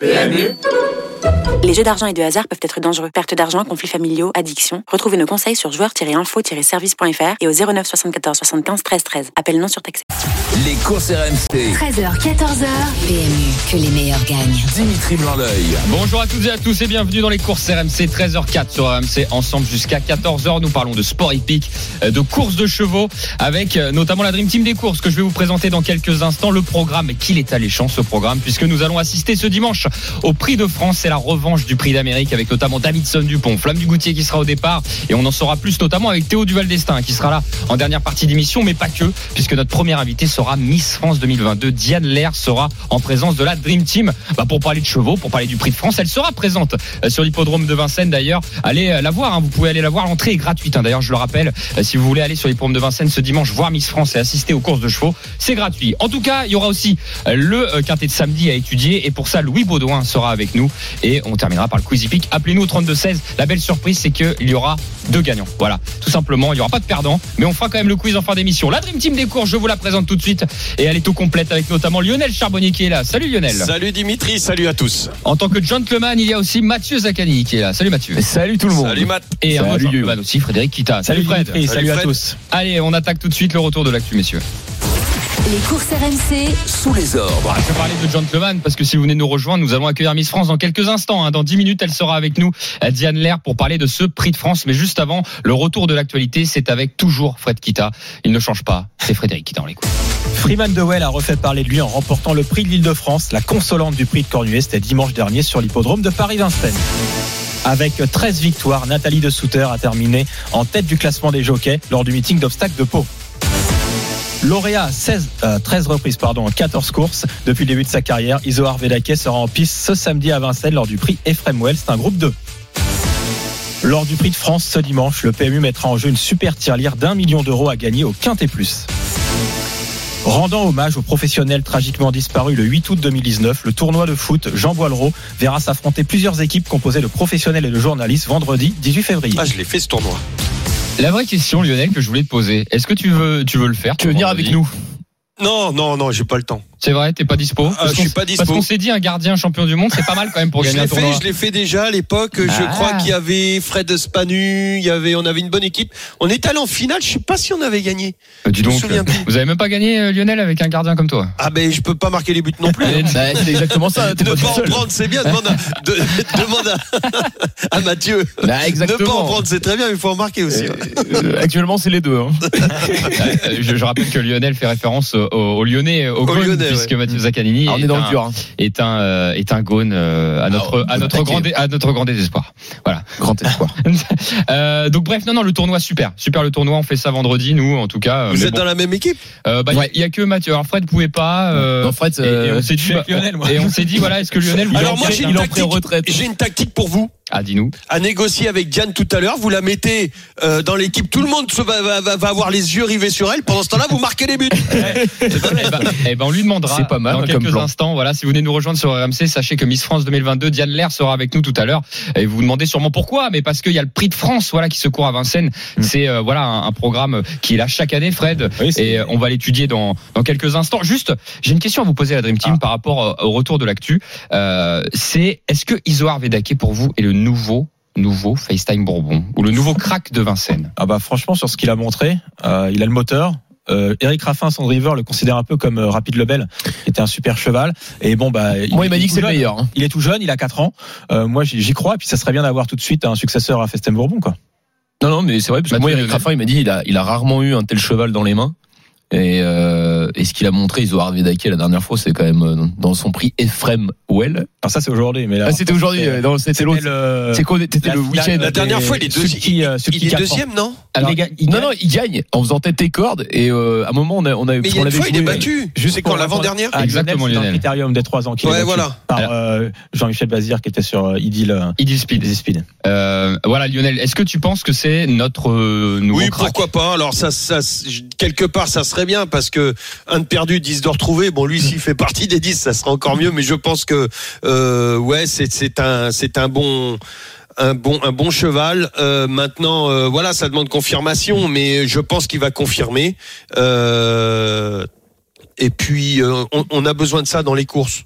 PMU Les jeux d'argent et de hasard peuvent être dangereux. Perte d'argent, conflits familiaux, addiction. Retrouvez nos conseils sur joueurs-info-service.fr et au 09 74 75 13 13. Appel non surtaxé. Les courses RMC. 13h, 14h. PMU, que les meilleurs gagnent. Dimitri Blanc-L'œil. Bonjour à toutes et à tous et bienvenue dans les courses RMC 13h04 sur RMC ensemble jusqu'à 14h. Nous parlons de sport hippique, euh, de courses de chevaux avec euh, notamment la Dream Team des courses que je vais vous présenter dans quelques instants. Le programme, qu'il est alléchant ce programme puisque nous allons assister ce dimanche au Prix de France. C'est la revanche du Prix d'Amérique avec notamment Davidson Dupont, Flamme du Goutier qui sera au départ et on en saura plus notamment avec Théo Duval d'Estaing qui sera là en dernière partie d'émission mais pas que puisque notre première invitée sera Miss France 2022. Diane Lair sera en présence de la Dream Team bah, pour parler de chevaux, pour parler du Prix de France. Elle sera présente euh, sur l'hippodrome de Vincennes d'ailleurs. Allez euh, la voir, hein. vous pouvez aller la voir. L'entrée est gratuite. hein. D'ailleurs, je le rappelle, euh, si vous voulez aller sur l'hippodrome de Vincennes ce dimanche voir Miss France et assister aux courses de chevaux, c'est gratuit. En tout cas, il y aura aussi le quintet de samedi à étudier et pour ça, Louis Baudouin sera avec nous et on terminera par le quiz hippique. Appelez-nous au 32 16. La belle surprise, c'est qu'il y aura deux gagnants. Voilà, tout simplement, il n'y aura pas de perdants, mais on fera quand même le quiz en fin d'émission. La Dream Team des courses, je vous la présente tout de suite et elle est au complète avec notamment Lionel Charbonnier qui est là. Salut Lionel. Salut Dimitri, salut à tous. En tant que gentleman, il y a aussi Mathieu Zaccani qui est là. Salut Mathieu. Salut tout le monde. Salut Matt. Et un Salut. gentleman aussi, Frédéric Kita. Salut, Fred. Dimitri, salut, Salut à tous. Allez, on attaque tout de suite le retour de l'actu, messieurs. Les courses RMC, Sous les ordres. Je vais parler de gentleman parce que si vous venez nous rejoindre, nous allons accueillir Miss France dans quelques instants. hein. Dans 10 minutes, elle sera avec nous, Diane Lair, pour parler de ce prix de France. Mais juste avant, le retour de l'actualité, c'est avec toujours Fred Kita. Il ne change pas, c'est Frédéric Kita, on l'écoute. Freeman Dewell a refait parler de lui en remportant le prix de l'Île-de-France, la consolante du prix de Cornuet. C'était dimanche dernier sur l'hippodrome de Paris-Vincennes. Avec 13 victoires, Nathalie de Souter a terminé en tête du classement des jockeys lors du meeting d'obstacles de Pau. Lauréat à 16, euh, 13 reprises pardon, en 14 courses depuis le début de sa carrière, Isoar Vedaké sera en piste ce samedi à Vincennes lors du prix Ephraim Well. C'est un groupe 2. Lors du prix de France ce dimanche, le PMU mettra en jeu une super tirelire d'un million d'euros à gagner au Quintet Plus. Rendant hommage aux professionnels tragiquement disparus le 8 août 2019, le tournoi de foot Jean Boileau verra s'affronter plusieurs équipes composées de professionnels et de journalistes vendredi 18 février. Ah, je l'ai fait ce tournoi. La vraie question, Lionel, que je voulais te poser, est-ce que tu veux, tu veux le faire Tu veux venir avec nous? Non, non, non, j'ai pas le temps. C'est vrai, t'es pas dispo Ah, Parce je suis qu'on- pas dispo. Parce qu'on s'est dit, un gardien champion du monde, c'est pas mal quand même pour gagner un l'ai tournoi. fait, je l'ai fait déjà à l'époque. Je Ah. crois qu'il y avait Fred Spanu, il y avait, on avait une bonne équipe. On est allé en finale. Je sais pas si on avait gagné. Euh, dis je donc, euh, vous avez même pas gagné, euh, Lionel, avec un gardien comme toi Ah ben, je peux pas marquer les buts non plus. hein. Bah, c'est exactement ça, Ne pas en prendre, c'est bien. Demande à, de- demande à, à Mathieu. Bah, Ne pas en exactement. prendre, c'est très bien, mais il faut en marquer aussi. Euh, actuellement, c'est les deux. hein. Euh, je, je rappelle que Lionel fait référence au, au Lyonnais, au, Au Gaune, Lyonnais, puisque ouais. Mathieu Zaccanini Ah, on est est, dans un, le dur. hein. est un euh, est un Gaune euh, à notre Ah, à notre grand dé- à notre grand désespoir. Voilà. Grand espoir. Euh, donc bref, non non, le tournoi super, super le tournoi. On fait ça vendredi, nous en tout cas. euh, Vous êtes bon. dans la même équipe Euh, bah, il y a- il y, a que Mathieu. Alors Fred pouvait pas. euh, Non, Fred, et, et euh, on s'est dit, bah, avec Lionel, moi. et on s'est dit voilà, est-ce que Lionel Alors moi, j'ai une tactique. J'ai une tactique pour vous. Ah, dis-nous. à négocier avec Diane tout à l'heure. Vous la mettez euh, dans l'équipe. Tout le monde se va, va, va- va avoir les yeux rivés sur elle. Pendant ce temps-là, vous marquez les buts. Eh ben, eh ben, on lui demandera C'est pas mal, dans comme quelques instants. Voilà, si vous venez nous rejoindre sur RMC, sachez que Miss France 2022, Diane Lair sera avec nous tout à l'heure. Et vous vous demandez sûrement pourquoi, mais parce qu'il y a le Prix de France, voilà, qui se court à Vincennes. C'est euh, voilà un, un programme qui est là chaque année, Fred. Oui, et euh, on va l'étudier dans dans quelques instants. Juste, j'ai une question à vous poser à la Dream Team Ah. par rapport euh, au retour de l'actu. Euh, c'est est-ce que Isoar Vedake pour vous est le nouveau nouveau FaceTime Bourbon ou le nouveau crack de Vincennes Ah bah franchement sur ce qu'il a montré, euh, il a le moteur. Euh, Eric Raffin, son driver, le considère un peu comme euh, Rapide Lebel, qui était un super cheval. Et bon bah, Moi, il m'a est dit que tout c'est le jeune. meilleur. hein. Il est tout jeune, il a 4 ans. Euh, moi j'y crois. Et puis ça serait bien d'avoir tout de suite un successeur à Festem Bourbon quoi. Non, non, mais c'est vrai, parce que moi, Eric. Raffin, il m'a dit, il a, il a rarement eu un tel cheval dans les mains. Et, euh, et ce qu'il a montré, Isoard Vedake la dernière fois, c'est quand même euh, dans son prix Ephraim Well. Alors ça c'est aujourd'hui, mais là, Ah, c'était aujourd'hui, euh, c'était l'autre. le- C'est quoi, c'était le week-end. La dernière fois, il est, deuxi- euh, il est deuxième, non? Alors, il, est ga- il Non, gagne. non, il gagne en faisant tête et corde. Et euh, à un moment, on a, on a, Mais parce il y a qu'on une avait fois, il est battu. Juste C'est pour quand l'avant-dernière Ah, Exactement, Lionel, c'est dans le critérium des 3 ans qu'il Ouais, voilà. par euh, Jean-Michel Bazir qui était sur euh, Idylle euh, Idil Speed. des Speed. Euh, voilà Lionel, est-ce que tu penses que c'est notre euh, nouveau Oui, crack pourquoi pas. Alors ça, ça, quelque part, ça serait bien parce que un de perdu, 10 de retrouvé. Bon, lui, s'il fait partie des 10, ça sera encore mieux. Mais je pense que, euh, ouais, c'est, c'est un, c'est un bon. Un bon, un bon cheval. Euh, maintenant, euh, voilà, ça demande confirmation, mais je pense qu'il va confirmer. Euh, et puis, on a besoin de ça dans les courses.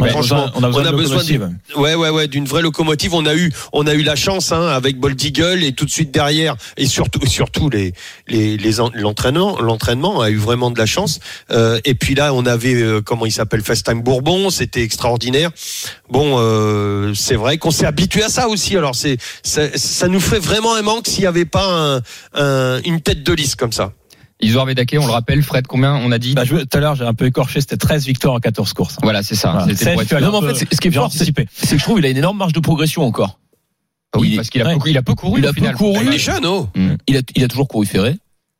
On a Franchement, besoin, on a besoin, on a de besoin locomotive. Ouais, ouais, ouais, d'une vraie locomotive. On a eu, on a eu la chance hein, avec Bold Eagle et tout de suite derrière, et surtout, surtout les, les, les en- l'entraînement, l'entraînement a eu vraiment de la chance. Euh, et puis là, on avait, euh, comment il s'appelle, FaceTime Bourbon, c'était extraordinaire. Bon, euh, c'est vrai qu'on s'est habitué à ça aussi. Alors c'est, ça, ça nous ferait vraiment un manque s'il n'y avait pas un, un- une tête de liste comme ça. Isoar Vedake, on le rappelle, Fred, combien on a dit Bah, je- tout à l'heure, j'ai un peu écorché, c'était 13 victoires en 14 courses. Voilà, c'est ça. Voilà. C'était 16, pour être- tu as Non, mais en fait, ce qui est fort, c'est anticipé. c'est que je trouve qu'il a une énorme marge de progression encore. Ah oui, il- parce qu'il a, ouais. peu, il a peu couru Il a peu final. couru. Il est jeune, oh. Il a, il a toujours couru ferré.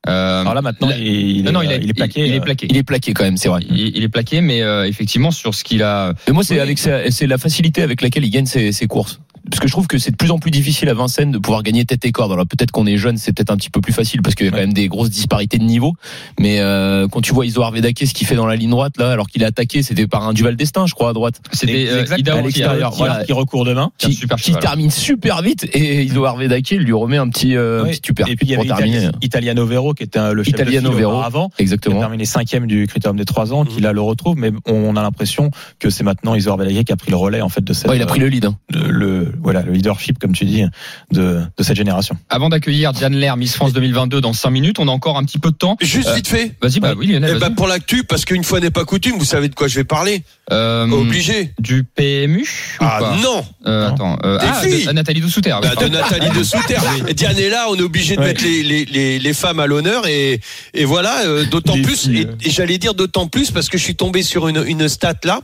Euh, Alors là, maintenant, il, il non, il, a- il est plaqué. Il, est euh, plaqué. Il est plaqué quand même, c'est vrai. Il, il est plaqué, mais euh, effectivement sur ce qu'il a. Et moi, c'est Oui. avec c'est la facilité avec laquelle il gagne ses, ses courses. Parce que je trouve que c'est de plus en plus difficile à Vincennes de pouvoir gagner tête et corde. Alors peut-être qu'on est jeune, c'est peut-être un petit peu plus facile parce qu'il y a quand même des grosses disparités de niveau. Mais euh, quand tu vois Isoar Vedake ce qu'il fait dans la ligne droite là, alors qu'il a attaqué, c'était par un duval destin, je crois à droite, C'était euh, à qui voilà, qui recourt demain. qui a un qui, super qui termine super vite et Isoar Vedake lui remet un petit, euh, Ouais. petit super Et puis il y avait. Itali- Italiano Vero qui était euh, le chef Italiano de Vero. avant. qui a Exactement. terminé cinquième du critérium des trois ans, qui là le retrouve, mais on a l'impression que c'est maintenant Isor Balaguer qui a pris le relais en fait de cette, Ouais, il a pris le lead. hein. euh, le voilà le leadership comme tu dis de, de cette génération. Avant d'accueillir Diane Lair, Miss France 2022 dans 5 minutes, on a encore un petit peu de temps. Juste Euh, vite fait. Vas-y, bah oui, Lionel. Eh ben, vas-y. pour l'actu, parce qu'une fois n'est pas coutume, vous savez de quoi je vais parler. Euh, Obligé. Du PMU ou Ah pas non. Euh. Attends. euh, Des ah, filles. de- Nathalie Dessouter. oui, Bah, de. Nathalie de Souter. Et Diane est là, on est obligé de Ouais. mettre les, les, les, les femmes à l'honneur et, et voilà, euh, d'autant plus, filles, et, et j'allais dire d'autant plus parce que je suis tombé sur une, une stat là.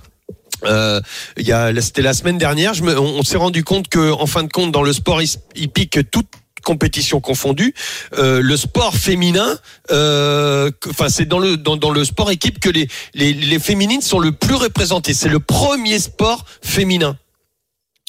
Euh, il y a, c'était la semaine dernière, je me, on, on s'est rendu compte que, en fin de compte, dans le sport hippique, toute compétition confondue, euh, le sport féminin, euh, enfin c'est dans le dans, dans le sport équipe que les, les les féminines sont le plus représentées. C'est le premier sport féminin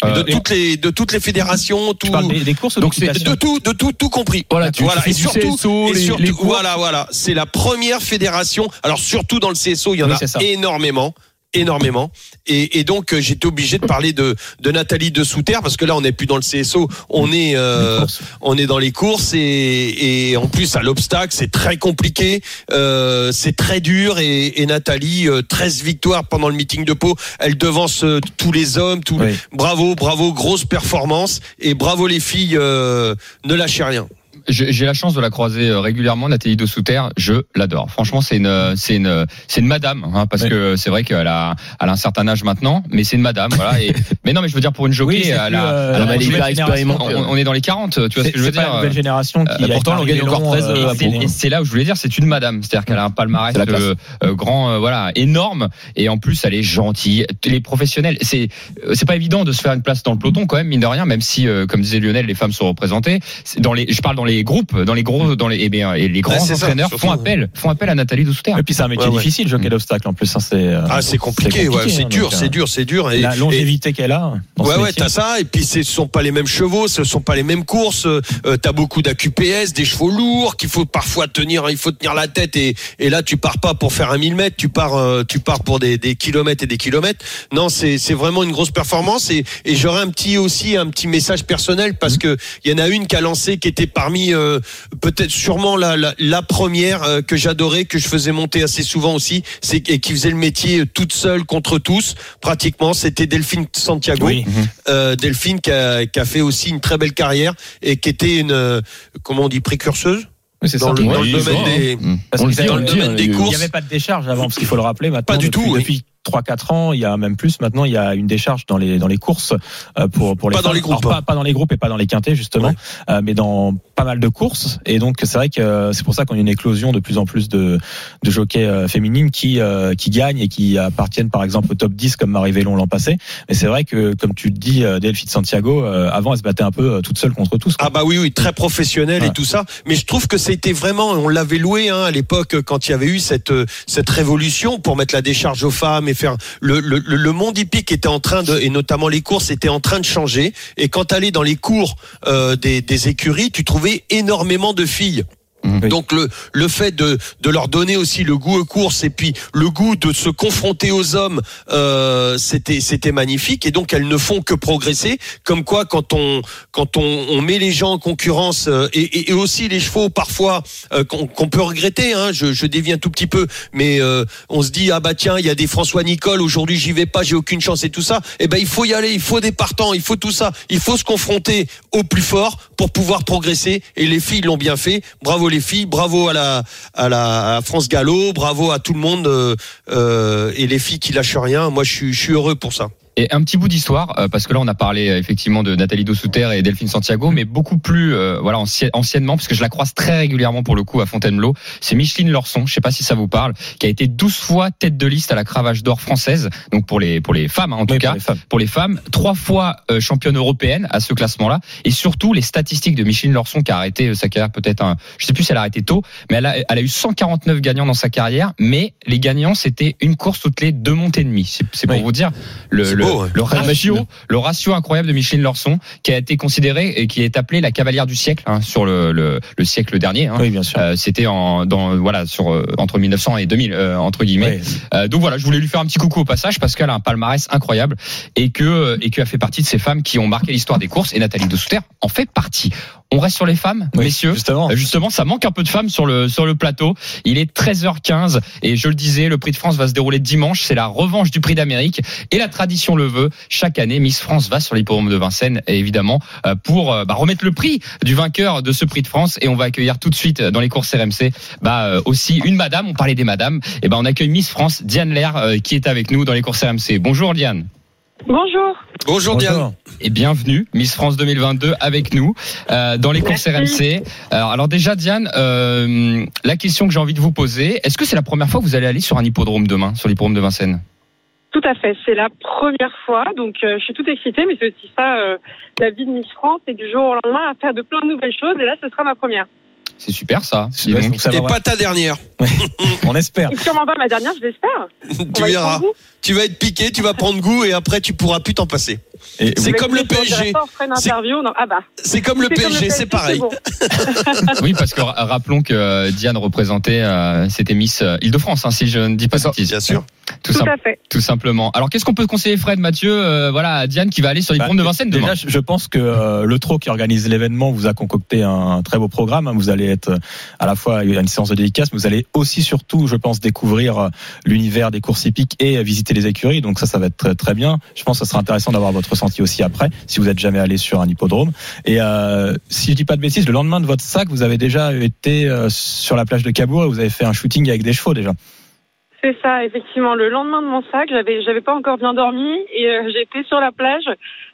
Euh, de toutes les de toutes les fédérations. Tout, Tu des, des courses ou donc c'est de tout, de tout, tout compris. Voilà, tu- tu fais et surtout, CSO, et surtout- les voilà, voilà, c'est la première fédération. Alors surtout dans le CSO, il y en Oui, a énormément, énormément. Et, et donc euh, j'étais obligé de parler de de Nathalie de Souter parce que là on n'est plus dans le CSO, on est euh, on est dans les courses et, et en plus à l'obstacle c'est très compliqué, euh, c'est très dur et, et Nathalie euh, 13 victoires pendant le meeting de Pau, elle devance tous les hommes, tous Oui. bravo, bravo, grosse performance et bravo les filles, euh, ne lâchez rien. J'ai la chance de la croiser euh, régulièrement, Nathalie de Souter. Je l'adore. Franchement, c'est une, c'est une, c'est une madame, hein, parce Oui. que c'est vrai qu'elle a, elle a un certain âge maintenant, mais c'est une madame, voilà. Et, mais non, mais je veux dire pour une jockey, Oui, elle a, euh, elle a elle expérimentée. on, on est dans les 40, tu vois ce que je veux c'est pas dire. la nouvelle génération qui Euh, a pourtant, arrivé gagne encore long, 13, euh, euh, Et c'est- là où je voulais dire, c'est une madame, c'est-à-dire qu'elle a un palmarès classe. euh, euh, grand, euh, voilà, énorme, et en plus elle est gentille. Les professionnels, c'est euh, c'est pas évident de se faire une place dans le peloton quand même, mine de rien, même si, euh, comme disait Lionel, les femmes sont représentées. Dans les, je parle dans les groupes, dans les gros, dans les, eh bien, et les grands Ouais, ça, entraîneurs font appel, font appel à Nathalie Doucet. Et puis c'est un métier Ouais, ouais. difficile, jockey d'obstacle en plus. hein, c'est euh, Ah c'est compliqué, ouais, c'est hein, dur, c'est euh, dur, c'est dur. Et, La et- longévité qu'elle a. Ouais ouais t'as ça et puis ce sont pas les mêmes chevaux, ce sont pas les mêmes courses. Euh, t'as beaucoup d'AQPS, des chevaux lourds qu'il faut parfois tenir, il faut tenir la tête et, et là tu pars pas pour faire un 1000 mètres, tu pars euh, tu pars pour des, des kilomètres et des kilomètres. Non c'est c'est vraiment une grosse performance et, et j'aurais un petit aussi un petit message personnel parce que il y en a une qui a lancé qui était parmi euh, peut-être sûrement la, la, la première euh, que j'adorais que je faisais monter assez souvent aussi c'est et qui faisait le métier euh, toute seule contre tous pratiquement c'était Delphine Santiago Oui. euh, Delphine qui a, qui a fait aussi une très belle carrière et qui était une comment on dit précurseuse? Oui, dans ça. le, dans domaine des. Parce On que le c'est dit, dans on le le dit, domaine hein, des courses. Il n'y avait pas de décharge avant, parce qu'il faut le rappeler maintenant. Pas du depuis, tout, oui. Depuis 3-4 ans, il y a même plus. Maintenant, il y a une décharge dans les dans les courses euh, pour pour les Pas dans les groupes, Alors, pas, pas dans les groupes et pas dans les quintés justement, Ouais. euh, mais dans pas mal de courses. Et donc c'est vrai que euh, c'est pour ça qu'on a une éclosion de plus en plus de de jockeys féminines qui qui gagnent et qui appartiennent par exemple au top 10 comme Marie Vélon l'an passé. Mais c'est vrai que comme tu le dis, euh, Delphine Santiago, avant elle se battait un peu toute seule contre tous. quoi. Ah bah oui oui très professionnel et tout ça mais je trouve que c'était vraiment on l'avait loué hein, à l'époque quand il y avait eu cette cette révolution pour mettre la décharge aux femmes et le monde hippique était en train de et notamment les courses étaient en train de changer. Et quand tu allais dans les cours euh, des écuries tu trouvais énormément de filles Oui. Donc le le fait de de leur donner aussi le goût aux courses et puis le goût de se confronter aux hommes, euh, c'était c'était magnifique et donc elles ne font que progresser. Comme quoi quand on quand on, on met les gens en concurrence euh, et, et, et aussi les chevaux parfois euh, qu'on peut regretter. Hein, je, je dévie un tout petit peu, mais euh, on se dit ah bah tiens il y a des François Nicole aujourd'hui j'y vais pas j'ai aucune chance et tout ça. Et ben il faut y aller, il faut des partants, il faut tout ça, il faut se confronter au plus fort pour pouvoir progresser. Et les filles l'ont bien fait. Bravo les filles, bravo à la à la France Gallo, bravo à tout le monde euh, euh, et les filles qui lâchent rien. Moi je suis heureux pour ça. Et un petit bout d'histoire, euh, parce que là on a parlé euh, effectivement de Nathalie Dossouter et Delphine Santiago, mais beaucoup plus euh, voilà anci- anciennement, parce que je la croise très régulièrement pour le coup à Fontainebleau. C'est Micheline Lorson, je sais pas si ça vous parle, qui a été 12 fois tête de liste à la cravache d'or française, donc pour les pour les femmes hein, en tout Oui, cas. pour les femmes. pour les femmes, trois fois euh, championne européenne à ce classement-là, et surtout les statistiques de Micheline Lorson qui a arrêté euh, sa carrière peut-être, un, je sais plus si elle a arrêté tôt, mais elle a, elle a eu 149 gagnants dans sa carrière, mais les gagnants c'était une course toutes les deux montées et demie. C'est c'est pour Oui. vous dire le, beau, ouais. le ratio, machine. le ratio incroyable de Micheline Lorson qui a été considérée et qui est appelée la cavalière du siècle hein, sur le, le, le siècle dernier. hein. Oui, bien sûr. Euh, c'était en dans voilà sur euh, entre 1900 et 2000 euh, entre guillemets. Oui. Euh, donc voilà, je voulais lui faire un petit coucou au passage parce qu'elle a un palmarès incroyable et que euh, et qu'elle fait partie de ces femmes qui ont marqué l'histoire des courses et Nathalie Dessouter en fait partie. On reste sur les femmes, Oui, messieurs. Justement. Euh, Justement, ça manque un peu de femmes sur le sur le plateau. Il est 13h15 et je le disais, le Prix de France va se dérouler dimanche. C'est la revanche du Prix d'Amérique et la tradition le veut. Chaque année, Miss France va sur l'hippodrome de Vincennes, et évidemment euh, pour euh, bah, remettre le prix du vainqueur de ce Prix de France. Et on va accueillir tout de suite dans les courses RMC bah, aussi une madame. On parlait des madames. Et ben on accueille Miss France Diane Lair qui est avec nous dans les courses RMC. Bonjour Diane. Bonjour. Bonjour Diane. Et bienvenue, Miss France 2022 avec nous euh, dans les courses. RMC. Alors, alors déjà Diane, euh, la question que j'ai envie de vous poser, est-ce que c'est la première fois que vous allez aller sur un hippodrome demain, sur l'hippodrome de Vincennes? Tout à fait. C'est la première fois, donc euh, je suis toute excitée, mais c'est aussi ça euh, la vie de Miss France, et du jour au lendemain à faire de plein de nouvelles choses. Et là, ce sera ma première. C'est super ça. ça vraiment- pas ta dernière. On espère. Et sûrement pas ma dernière, je l'espère. Tu verras. Tu vas être piqué, tu vas prendre goût et après tu pourras plus t'en passer. Et C'est Mais comme le PSG. C'est- ah bah. C'est comme le C'est PSG, c'est pareil. bon. Oui, parce que ra- rappelons que euh, Diane représentait, euh, c'était Miss euh, Île-de-France, hein, si je ne dis pas bêtises. Bien sûr. Tout, Tout à fait. tout simplement. Alors qu'est-ce qu'on peut conseiller Fred, Mathieu, euh, voilà, à Diane qui va aller sur l'hippodrome Bah, de Vincennes demain Déjà, je je pense que euh, le TRO qui organise l'événement vous a concocté un très beau programme. hein. Vous allez être euh, à la fois une séance de dédicace, mais vous allez aussi surtout, je pense, découvrir euh, l'univers des courses hippiques et euh, visiter les écuries. Donc ça, ça va être très, très bien. Je pense que ça sera intéressant d'avoir votre ressenti aussi après, si vous êtes jamais allé sur un hippodrome. Et si je dis pas de bêtises, le lendemain de votre sac, vous avez déjà été sur la plage de Cabourg et vous avez fait un shooting avec des chevaux déjà. C'est ça, effectivement. Le lendemain de mon sac, j'avais, j'avais pas encore bien dormi et j'étais sur la plage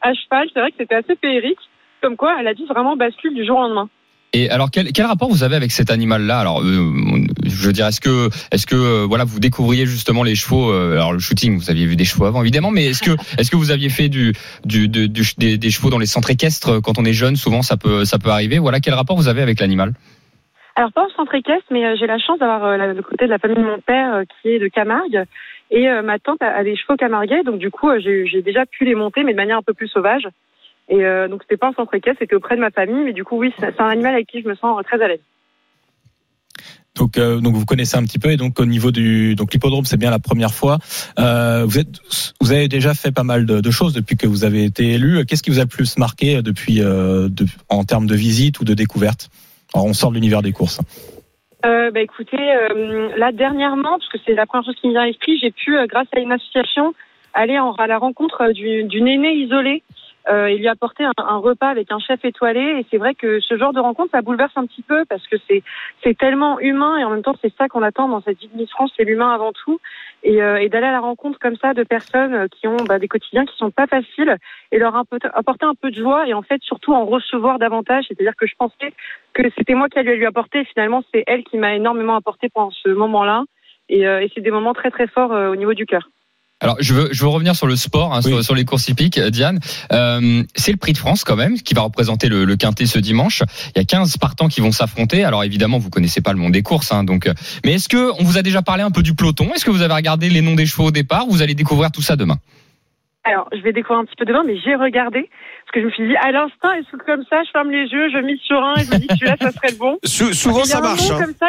à cheval. C'est vrai que c'était assez féerique. Comme quoi, elle a dû vraiment basculer du jour au lendemain. Et alors quel, quel rapport vous avez avec cet animal-là? Alors, euh, je veux dire, est-ce que, est-ce que, euh, voilà, vous découvriez justement les chevaux euh, Alors le shooting, vous aviez vu des chevaux avant, évidemment, mais est-ce que, est-ce que vous aviez fait du, du, du- du- des, des chevaux dans les centres équestres euh, quand on est jeune Souvent, ça peut, ça peut arriver? Voilà, quel rapport vous avez avec l'animal? Alors pas au centre équestre, mais euh, j'ai la chance d'avoir euh, le côté de la famille de mon père qui est de Camargue. Et euh, ma tante a, a des chevaux camarguais, donc du coup j'ai j'ai déjà pu les monter, mais de manière un peu plus sauvage. Et euh, donc c'était pas un centre équestre, c'était auprès de ma famille, mais du coup oui, c'est un animal avec qui je me sens euh, très à l'aise. Donc, euh, donc vous connaissez un petit peu et donc au niveau du donc l'hippodrome c'est bien la première fois. Euh, vous êtes vous avez déjà fait pas mal de, de choses depuis que vous avez été élu. Qu'est-ce qui vous a le plus marqué depuis de- en termes de visite ou de découverte? Alors on sort de l'univers des courses. Euh, bah écoutez, là dernièrement, parce que c'est la première chose qui me vient à l'esprit, j'ai pu, grâce à une association, aller en- à la rencontre du- d'une aînée isolée euh, et lui apporter un, un repas avec un chef étoilé. Et c'est vrai que ce genre de rencontre, ça bouleverse un petit peu parce que c'est c'est tellement humain et en même temps c'est ça qu'on attend dans cette vie de Miss France, c'est l'humain avant tout. Et, euh, et d'aller à la rencontre comme ça de personnes qui ont bah, des quotidiens qui sont pas faciles et leur apporter un peu de joie et en fait surtout en recevoir davantage. C'est-à-dire que je pensais que c'était moi qui allais lui apporter. Finalement, c'est elle qui m'a énormément apporté pendant ce moment-là. Et, euh, et c'est des moments très très forts euh, au niveau du cœur. Alors, je veux, je veux revenir sur le sport, hein, Oui. sur, sur les courses hippiques, euh, Diane. Euh, c'est le Prix de France quand même, qui va représenter le, le quintet ce dimanche. Il y a 15 partants qui vont s'affronter. Alors évidemment, vous connaissez pas le monde des courses, hein, donc. euh, Mais est-ce que on vous a déjà parlé un peu du peloton? Est-ce que vous avez regardé les noms des chevaux au départ? Vous allez découvrir tout ça demain. Alors, je vais découvrir un petit peu demain, mais j'ai regardé. Parce que je me suis dit, à l'instant, et comme ça, je ferme les yeux, je mise sur un et je me dis celui-là, ça serait le bon? Sou- souvent ça marche. hein. comme ça.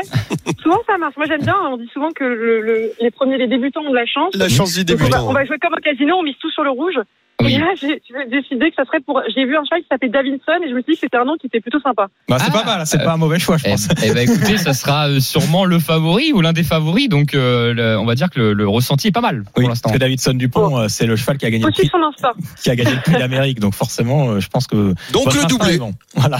Souvent, ça marche. Moi, j'aime bien. On dit souvent que le, le- les premiers, les débutants ont de la chance. La chance du Donc, on, va, débutant. on va jouer comme au casino, on mise tout sur le rouge. Oui. Et là, j'ai j'ai décidé que ça serait pour. J'ai vu un cheval qui s'appelait Davidson et je me suis dit que c'était un nom qui était plutôt sympa. Bah, c'est Ah, pas mal, c'est euh, pas un mauvais choix, je Eh, pense. eh ben, écoutez, ça sera euh, sûrement le favori ou l'un des favoris. Donc, euh, le- on va dire que le, le ressenti est pas mal pour Oui, l'instant. parce que Davidson Dupont, euh, c'est le cheval qui a gagné le prix, son qui a gagné le prix d'Amérique. Donc forcément, euh, je pense que Donc le doublé. bon. Voilà.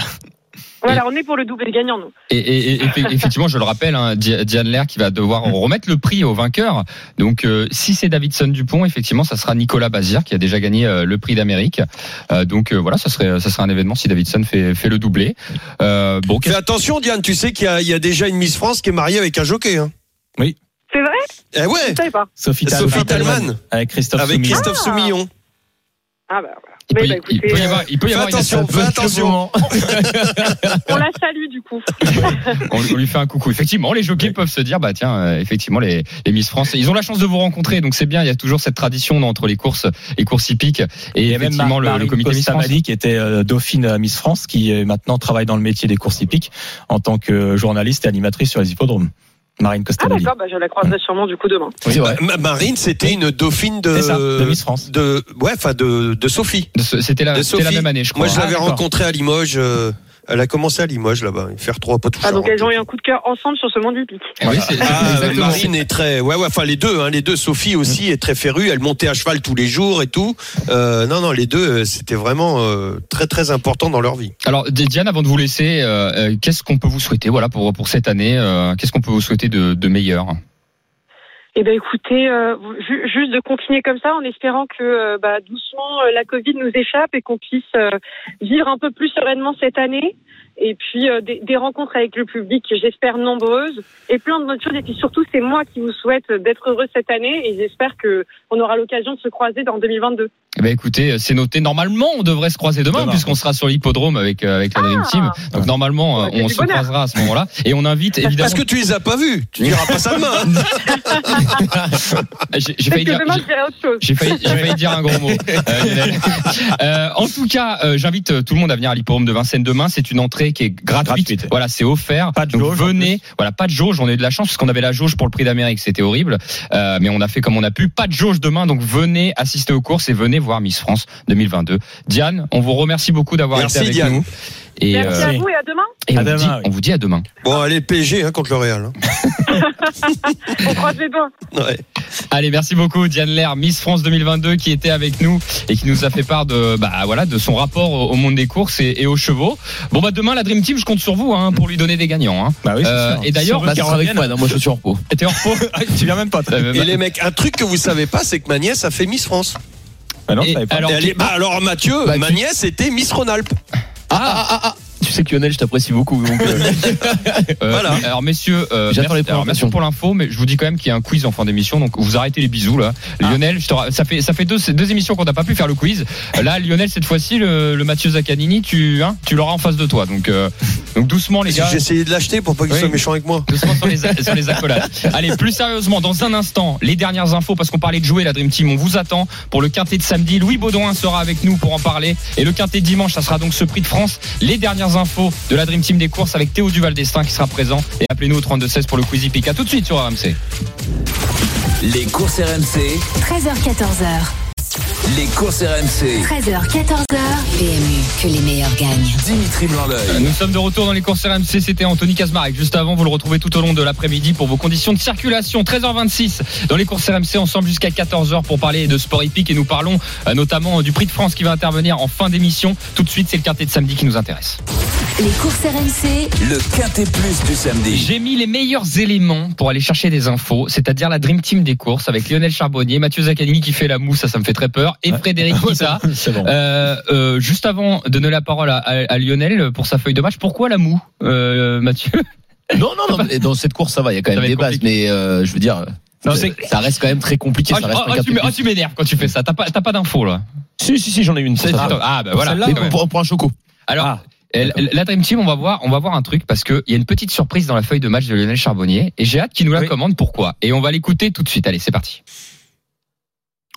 Voilà, on est pour le doublé gagnant, nous. Et, et- et effe- effectivement, je le rappelle, hein, Di- Diane Lair qui va devoir remettre le prix au vainqueur. Donc, euh, si c'est Davidson Dupont, effectivement, ça sera Nicolas Bazir qui a déjà gagné euh, le prix d'Amérique. Euh, donc euh, voilà, ça serait, ça serait un événement si Davidson fait, fait le doublé. Euh, bon, Fais attention, Diane, tu sais qu'il y, a- il y a déjà une Miss France qui est mariée avec un jockey. Hein. C'est vrai? Eh Je ouais, savais pas. Sophie Sophie Talman avec Christophe avec Soumillon. Christophe Soumillon. Ah, bah voilà. Il, peut, Oui, y- bah, il peut y euh, avoir, il peut y avoir attention, attention. on la salue, du coup. on, on lui fait un coucou. Effectivement, les jockeys peuvent se dire, bah tiens, euh, effectivement, les, les Miss France, ils ont la chance de vous rencontrer, donc c'est bien. Il y a toujours cette tradition entre les courses, les courses hippiques et a même effectivement le, comité Miss France. Qui était euh, dauphine à Miss France, qui euh, maintenant travaille dans le métier des courses hippiques en tant que journaliste et animatrice sur les hippodromes. Marine Ah, Costamadi. d'accord, bah, je la croiserai sûrement, du coup, demain. c'est vrai. Ma- Marine, c'était une dauphine de, ça, de Miss France. de, ouais, enfin de, de Sophie. De ce- C'était la, De c'était la même année, je crois. Moi, je Ah, l'avais d'accord. rencontrée à Limoges. euh, elle a commencé à Limoges là-bas, faire trois pas tout Ah, donc elles ont eu un coup de cœur ensemble sur ce monde hippique. Oui, c'est- Ah. Marine est très, ouais, ouais, enfin les deux, hein, les deux. Sophie aussi est très férue. Elle montait à cheval tous les jours et tout. Euh, non, non, les deux, euh, c'était vraiment euh, très, très important dans leur vie. Alors Diane, avant de vous laisser, euh, euh, qu'est-ce qu'on peut vous souhaiter, voilà, pour pour cette année euh, Qu'est-ce qu'on peut vous souhaiter de, de meilleur? Eh ben écoutez, euh, ju- juste de continuer comme ça en espérant que euh, bah, doucement euh, la Covid nous échappe et qu'on puisse euh, vivre un peu plus sereinement cette année. Et puis des, des rencontres avec le public, j'espère nombreuses, et plein de bonnes choses. Et puis surtout, c'est moi qui vous souhaite d'être heureux cette année, et j'espère que on aura l'occasion de se croiser dans 2022. Eh ben écoutez, c'est noté. Normalement, on devrait se croiser demain, Demain. puisqu'on sera sur l'hippodrome avec euh, avec la Dream Ah. Team. Donc normalement, euh, Ouais, on se bonheur. croisera à ce moment-là, et on invite évidemment. Parce que tu les as pas vus. Tu diras pas ça demain. J'ai failli dire. J'ai failli, failli dire un gros mot. Euh. Euh, en tout cas, euh, j'invite euh, tout le monde à venir à l'hippodrome de Vincennes demain. C'est une entrée qui est gratuite. Gratuite. Voilà, c'est offert. Pas de Donc jauge, en venez. Voilà, pas de jauge. On a eu de la chance parce qu'on avait la jauge pour le prix d'Amérique. C'était horrible, Euh, mais on a fait comme on a pu. Pas de jauge demain. Donc venez assister aux courses et venez voir Miss France 2022. Diane, on vous remercie beaucoup d'avoir été avec Diane. nous. Et, Merci euh, à vous et à demain. et À on, vous dit, oui. on vous dit à demain. Bon, allez, le PSG hein, contre le Real. On croise les doigts. hein. Ouais. Allez, merci beaucoup Diane Lair, Miss France 2022 qui était avec nous et qui nous a fait part de bah voilà de son rapport au monde des courses et, et aux chevaux. Bon bah demain la Dream Team, je compte sur vous hein, pour lui donner des gagnants. Hein. Bah oui, Euh, sûr. et d'ailleurs, Bah, avec Fred, hein, moi je suis en repos. T'es en repos tu viens même pas. Euh, Et les mecs, un truc que vous savez pas, c'est que ma nièce a fait Miss France. Bah non, et savais pas. alors, bah, alors Mathieu, Bah, ma tu- nièce était Miss Rhône-Alpes. Ah, ah, ah, ah. Tu sais que Lionel, je t'apprécie beaucoup. Donc, euh, euh, Voilà. Alors messieurs, euh, J'attends merci, les alors, merci pour l'info, mais je vous dis quand même qu'il y a un quiz en fin d'émission, donc vous arrêtez les bisous là. Lionel, je te ra- ça fait ça fait deux, deux émissions qu'on n'a pas pu faire le quiz. Là, Lionel, cette fois-ci, le, le Mathieu Zaccanini, tu hein, tu l'auras en face de toi, donc euh, donc doucement les gars. J'ai essayé de l'acheter pour pas qu'il Oui. soit méchant avec moi. Doucement sur les, sur les accolades. Allez, plus sérieusement, dans un instant, les dernières infos, parce qu'on parlait de jouer la Dream Team, on vous attend pour le quintet de samedi. Louis Baudouin sera avec nous pour en parler. Et le quintet de dimanche, ça sera donc ce prix de France. Les dernières infos de la Dream Team des courses avec Théo Duval d'Estaing qui sera présent. Et appelez-nous au 3216 pour le Quizy Pick. À tout de suite sur RMC. Les courses RMC, 13h14h. Les courses RMC. 13h14h. PMU, que les meilleurs gagnent. Dimitri Blanc-L'œil. Nous sommes de retour dans les courses RMC. C'était Anthony Kazmarek. Juste avant, vous le retrouvez tout au long de l'après-midi pour vos conditions de circulation. 13h26 dans les courses RMC ensemble jusqu'à 14h pour parler de sport hippique et nous parlons euh, notamment du prix de France qui va intervenir en fin d'émission. Tout de suite, c'est le quintet de samedi qui nous intéresse. Les courses RMC, Le quintet plus du samedi. J'ai mis les meilleurs éléments pour aller chercher des infos, c'est-à-dire la Dream Team des courses avec Lionel Charbonnier, Mathieu Zaccanini qui fait la mousse, ça, ça me fait très peur, et Ouais. Frédéric Kita. Bon. Euh, euh, juste avant de donner la parole à, à- à Lionel pour sa feuille de match, pourquoi la moue, euh, Mathieu? Non, non, non. mais Dans cette course, ça va. Il y a quand Ça même des bases, mais euh, je veux dire, Non, ça- reste quand même très compliqué. Ah, Ça reste ah, ah, tu ah, tu m'énerves quand tu fais ça. T'as pas, t'as pas d'infos là. Si, si, si, j'en ai une. C'est- Ah, Ah, bah voilà. celle-là, pour, pour un choco. Alors, la Dream Team, on va voir, on va voir un truc parce que il y a une petite surprise dans la feuille de match de Lionel Charbonnier et j'ai hâte qu'il nous la Oui. commande. Pourquoi? Et on va l'écouter tout de suite. Allez, c'est parti.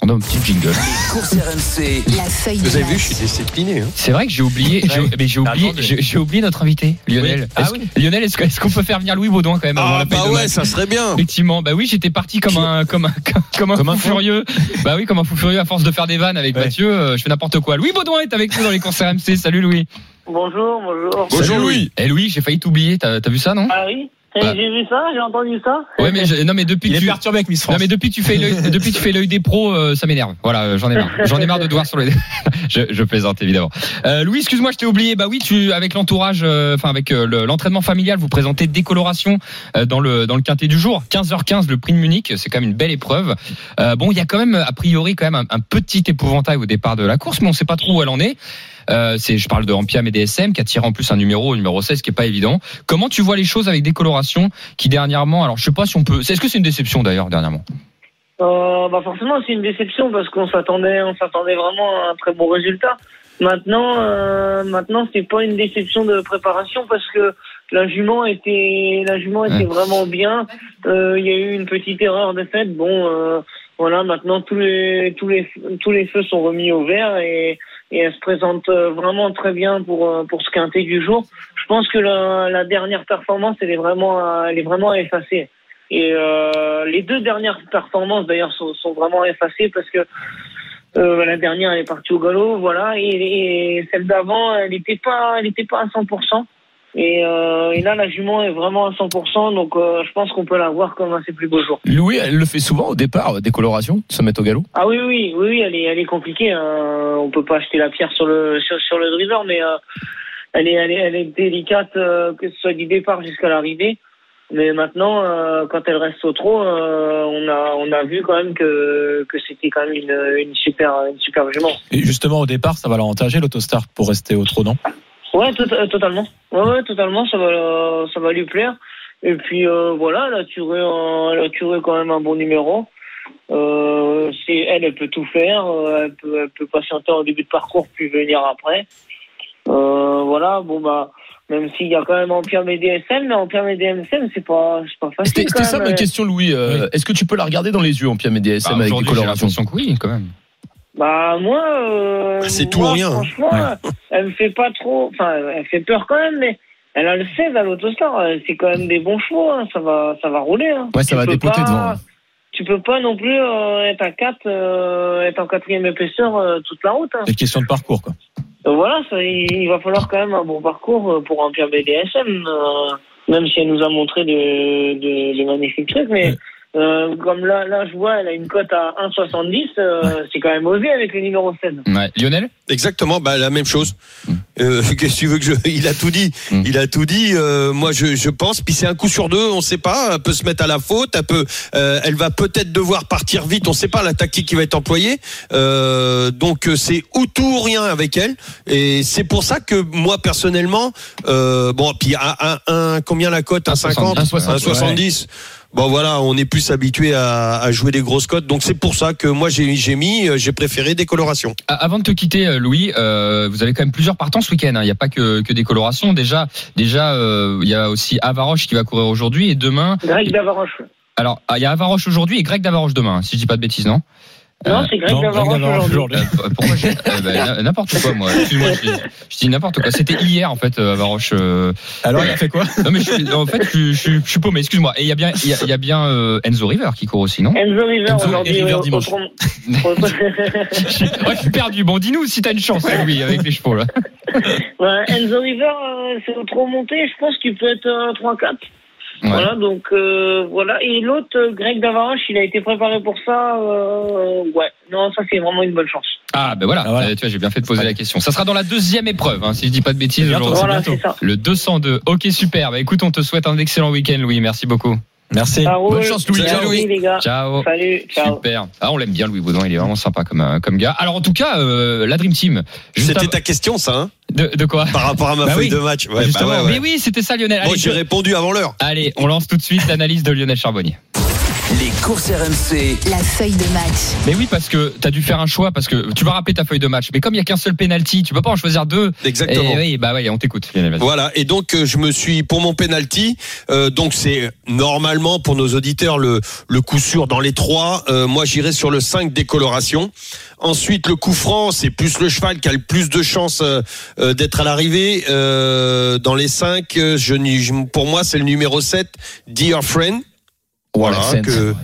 On a un petit jingle. Les courses RMC. La feuille Vous avez vu, je suis discipliné. hein. C'est vrai que j'ai oublié, mais j'ai oublié, j'ai, notre invité, Lionel. Oui. Ah oui. Lionel, est-ce, qu'on peut faire venir Louis Baudouin quand même avant Ah la feuille bah ouais, match? ça serait bien. Effectivement, bah oui, j'étais parti comme un comme un comme un Comme fou un furieux. Bah oui, comme un fou furieux à force de faire des vannes avec Ouais. Mathieu, euh, je fais n'importe quoi. Louis Baudouin est avec nous dans les courses RMC. Salut Louis. Bonjour, bonjour. Bonjour Louis. Eh Louis, j'ai failli t'oublier. T'as, t'as vu ça non Ah oui Eh, Ouais. J'ai vu ça, j'ai entendu ça. Ouais, mais je- non, mais depuis Il est tu perturbé avec Miss non France. mais depuis que tu fais l'œil, depuis que tu fais l'œil des pros, euh, ça m'énerve. Voilà, euh, j'en ai marre. J'en ai marre de devoir sur les. je, je plaisante évidemment. Euh, Louis, excuse-moi, je t'ai oublié. Bah oui, tu avec l'entourage, euh, enfin avec euh, le- l'entraînement familial, vous présentez décoloration euh, dans le dans le quintet du jour. 15h15, le prix de Munich, c'est quand même une belle épreuve. Euh, bon, il y a quand même a priori quand même un, un petit épouvantail au départ de la course, mais on sait pas trop où elle en est. Euh, c'est, je parle de Ampiam et DSM qui a tiré en plus un numéro, numéro 16, qui est pas évident. Comment tu vois les choses avec décoloration qui dernièrement, alors je sais pas si on peut, est-ce que c'est une déception d'ailleurs dernièrement? Euh, bah forcément, c'est une déception parce qu'on s'attendait, on s'attendait vraiment à un très bon résultat. Maintenant, euh, maintenant, c'est pas une déception de préparation parce que la jument était, la jument était vraiment bien. Euh, Il y a eu une petite erreur de fait. Bon, euh, voilà, maintenant tous les tous les tous les feux sont remis au vert et et elle se présente euh, vraiment très bien pour euh, pour ce quintet du jour. Je pense que la, la dernière performance, elle est vraiment à- elle est vraiment à effacer. Et euh, les deux dernières performances d'ailleurs sont, sont vraiment effacées parce que euh, la dernière elle est partie au galop, voilà, et, et celle d'avant elle n'était pas, elle était pas à 100%. Et, euh, et là la jument est vraiment à 100%, donc euh, je pense qu'on peut la voir comme un de ses plus beaux jours. Louis, elle le fait souvent au départ, euh, décoloration, se mettre au galop? Ah oui oui oui, oui elle est elle est compliquée. Hein. On peut pas acheter la pierre sur le sur, sur le driver, mais euh, elle est elle est elle est délicate euh, que ce soit du départ jusqu'à l'arrivée. Mais maintenant, euh, quand elle reste au trot, euh, on a on a vu quand même que que c'était quand même une, une super une super jument. Et justement, au départ, ça va l'avantager l'autostar pour rester au trot, non? Ouais, to- euh, totalement. Ouais, ouais, totalement. Ça va euh, ça va lui plaire. Et puis euh, voilà, elle a tiré un- elle a tiré quand même un bon numéro. Euh, c'est elle, elle peut tout faire. euh, Elle peut elle peut patienter au début de parcours puis venir après. Euh, voilà, bon bah. Même s'il y a quand même Empire et DSM, mais Empire et DSM, c'est pas, c'est pas facile. C'était ça ma question, Louis. Euh, Est-ce que tu peux la regarder dans les yeux en PMDSM Bah, avec j'ai l'impression que oui, quand même. Bah moi, euh, Ah, c'est tout ou rien, hein. Franchement, elle me fait pas trop. Enfin, elle fait peur quand même, mais elle a le 16 à l'autostar. euh, C'est quand même des bons chevaux. hein, Ça va, ça va rouler. hein. Ouais, ça Tu va dépoter pas- devant. Tu peux pas non plus euh, être à 4, euh, être en quatrième épaisseur euh, toute la route. hein. C'est question de parcours, quoi. Donc voilà, ça, il, va falloir quand même un bon parcours euh, pour remplir BDSM, euh, même si elle nous a montré de, de, de magnifiques trucs. Mais euh, comme là, là, je vois, elle a une cote à 1,70, euh, c'est quand même osé avec le numéro 16. Ouais. Lionel? Exactement, bah, la même chose. Euh, Qu'est-ce que tu veux que je Il a tout dit. Mm. Il a tout dit. euh, moi, je, je pense. Puis c'est un coup sur deux. On sait pas. Elle peut se mettre à la faute. Elle peut. euh, elle va peut-être devoir partir vite. On sait pas la tactique qui va être employée. Euh, donc euh, c'est ou tout ou rien avec elle. Et c'est pour ça que moi personnellement, euh, bon, puis un, un- combien la cote? Un 50, 1,70, un 70. Bon voilà, on est plus habitué à, à jouer des grosses cotes, donc c'est pour ça que moi j'ai j'ai mis, euh, j'ai préféré décoloration. A- Avant de te quitter, euh, Louis, euh, vous avez quand même plusieurs partants ce week-end. hein. Il n'y a pas que, que des colorations. Déjà, déjà, euh, il y a aussi Avaroche qui va courir aujourd'hui et demain. Greg Davaroche. Alors, ah, il y a Avaroche aujourd'hui et Greg Davaroche demain, hein, si je dis pas de bêtises, non? Non, Euh, c'est Greg Davaroche aujourd'hui. Euh, pourquoi j'ai euh, bah, n'importe quoi moi Excuse-moi, je, dis- je dis n'importe quoi. C'était hier en fait, Avaroche. euh, Alors, il a fait quoi? Non mais je, suis- en fait, je, je, je suis paumé. Excuse-moi. Et il y a bien, il y a, il y a bien euh, Enzo River qui court aussi, non? Enzo River aujourd'hui. Ouais, je suis perdu. Bon, dis-nous si t'as une chance, Louis, avec les chevaux là. Ouais, Enzo River, euh, c'est au trop monté. Je pense qu'il peut être euh, 3-4. Ouais. Voilà, donc euh, voilà. Et l'autre, euh, Greg Davaroche, il a été préparé pour ça. euh, ouais, non, ça c'est vraiment une bonne chance. Ah ben voilà. Ah, voilà. Euh, tu vois, j'ai bien fait de poser la question. Ça sera dans la deuxième épreuve, hein, si je dis pas de bêtises Bientôt, aujourd'hui. Voilà, ça. Le 202. Ok, super. Bah écoute, on te souhaite un excellent week-end, Louis. Merci beaucoup. Merci. Roule. Bonne chance, Louis. Ciao, Louis. les gars. Ciao. Salut, ciao. Super. Ah, on l'aime bien, Louis Baudouin. Il est vraiment sympa comme, euh, comme gars. Alors, en tout cas, euh, la Dream Team. C'était ta question, ça, hein de, de quoi par rapport à ma Bah feuille oui. de match. Ouais, Justement. bah ouais, ouais. Mais oui, c'était ça, Lionel. Bon, Allez, j'ai je- répondu avant l'heure. Allez, on lance tout de suite l'analyse de Lionel Charbonnier. Les courses RMC. La feuille de match. Mais oui, parce que tu as dû faire un choix, parce que tu vas rappeler ta feuille de match. Mais comme il y a qu'un seul penalty, tu peux pas en choisir deux. Exactement. Et oui, bah oui, on t'écoute. Voilà, et donc euh, je me suis pour mon penalty, euh, donc c'est normalement pour nos auditeurs le le coup sûr dans les trois. Euh, moi j'irai sur le 5 décoloration. Ensuite le coup franc, c'est plus le cheval qui a le plus de chances euh, euh, d'être à l'arrivée. Euh, dans les cinq, je, n'y- je- pour moi c'est le numéro 7, Dear Friend. Voilà. que-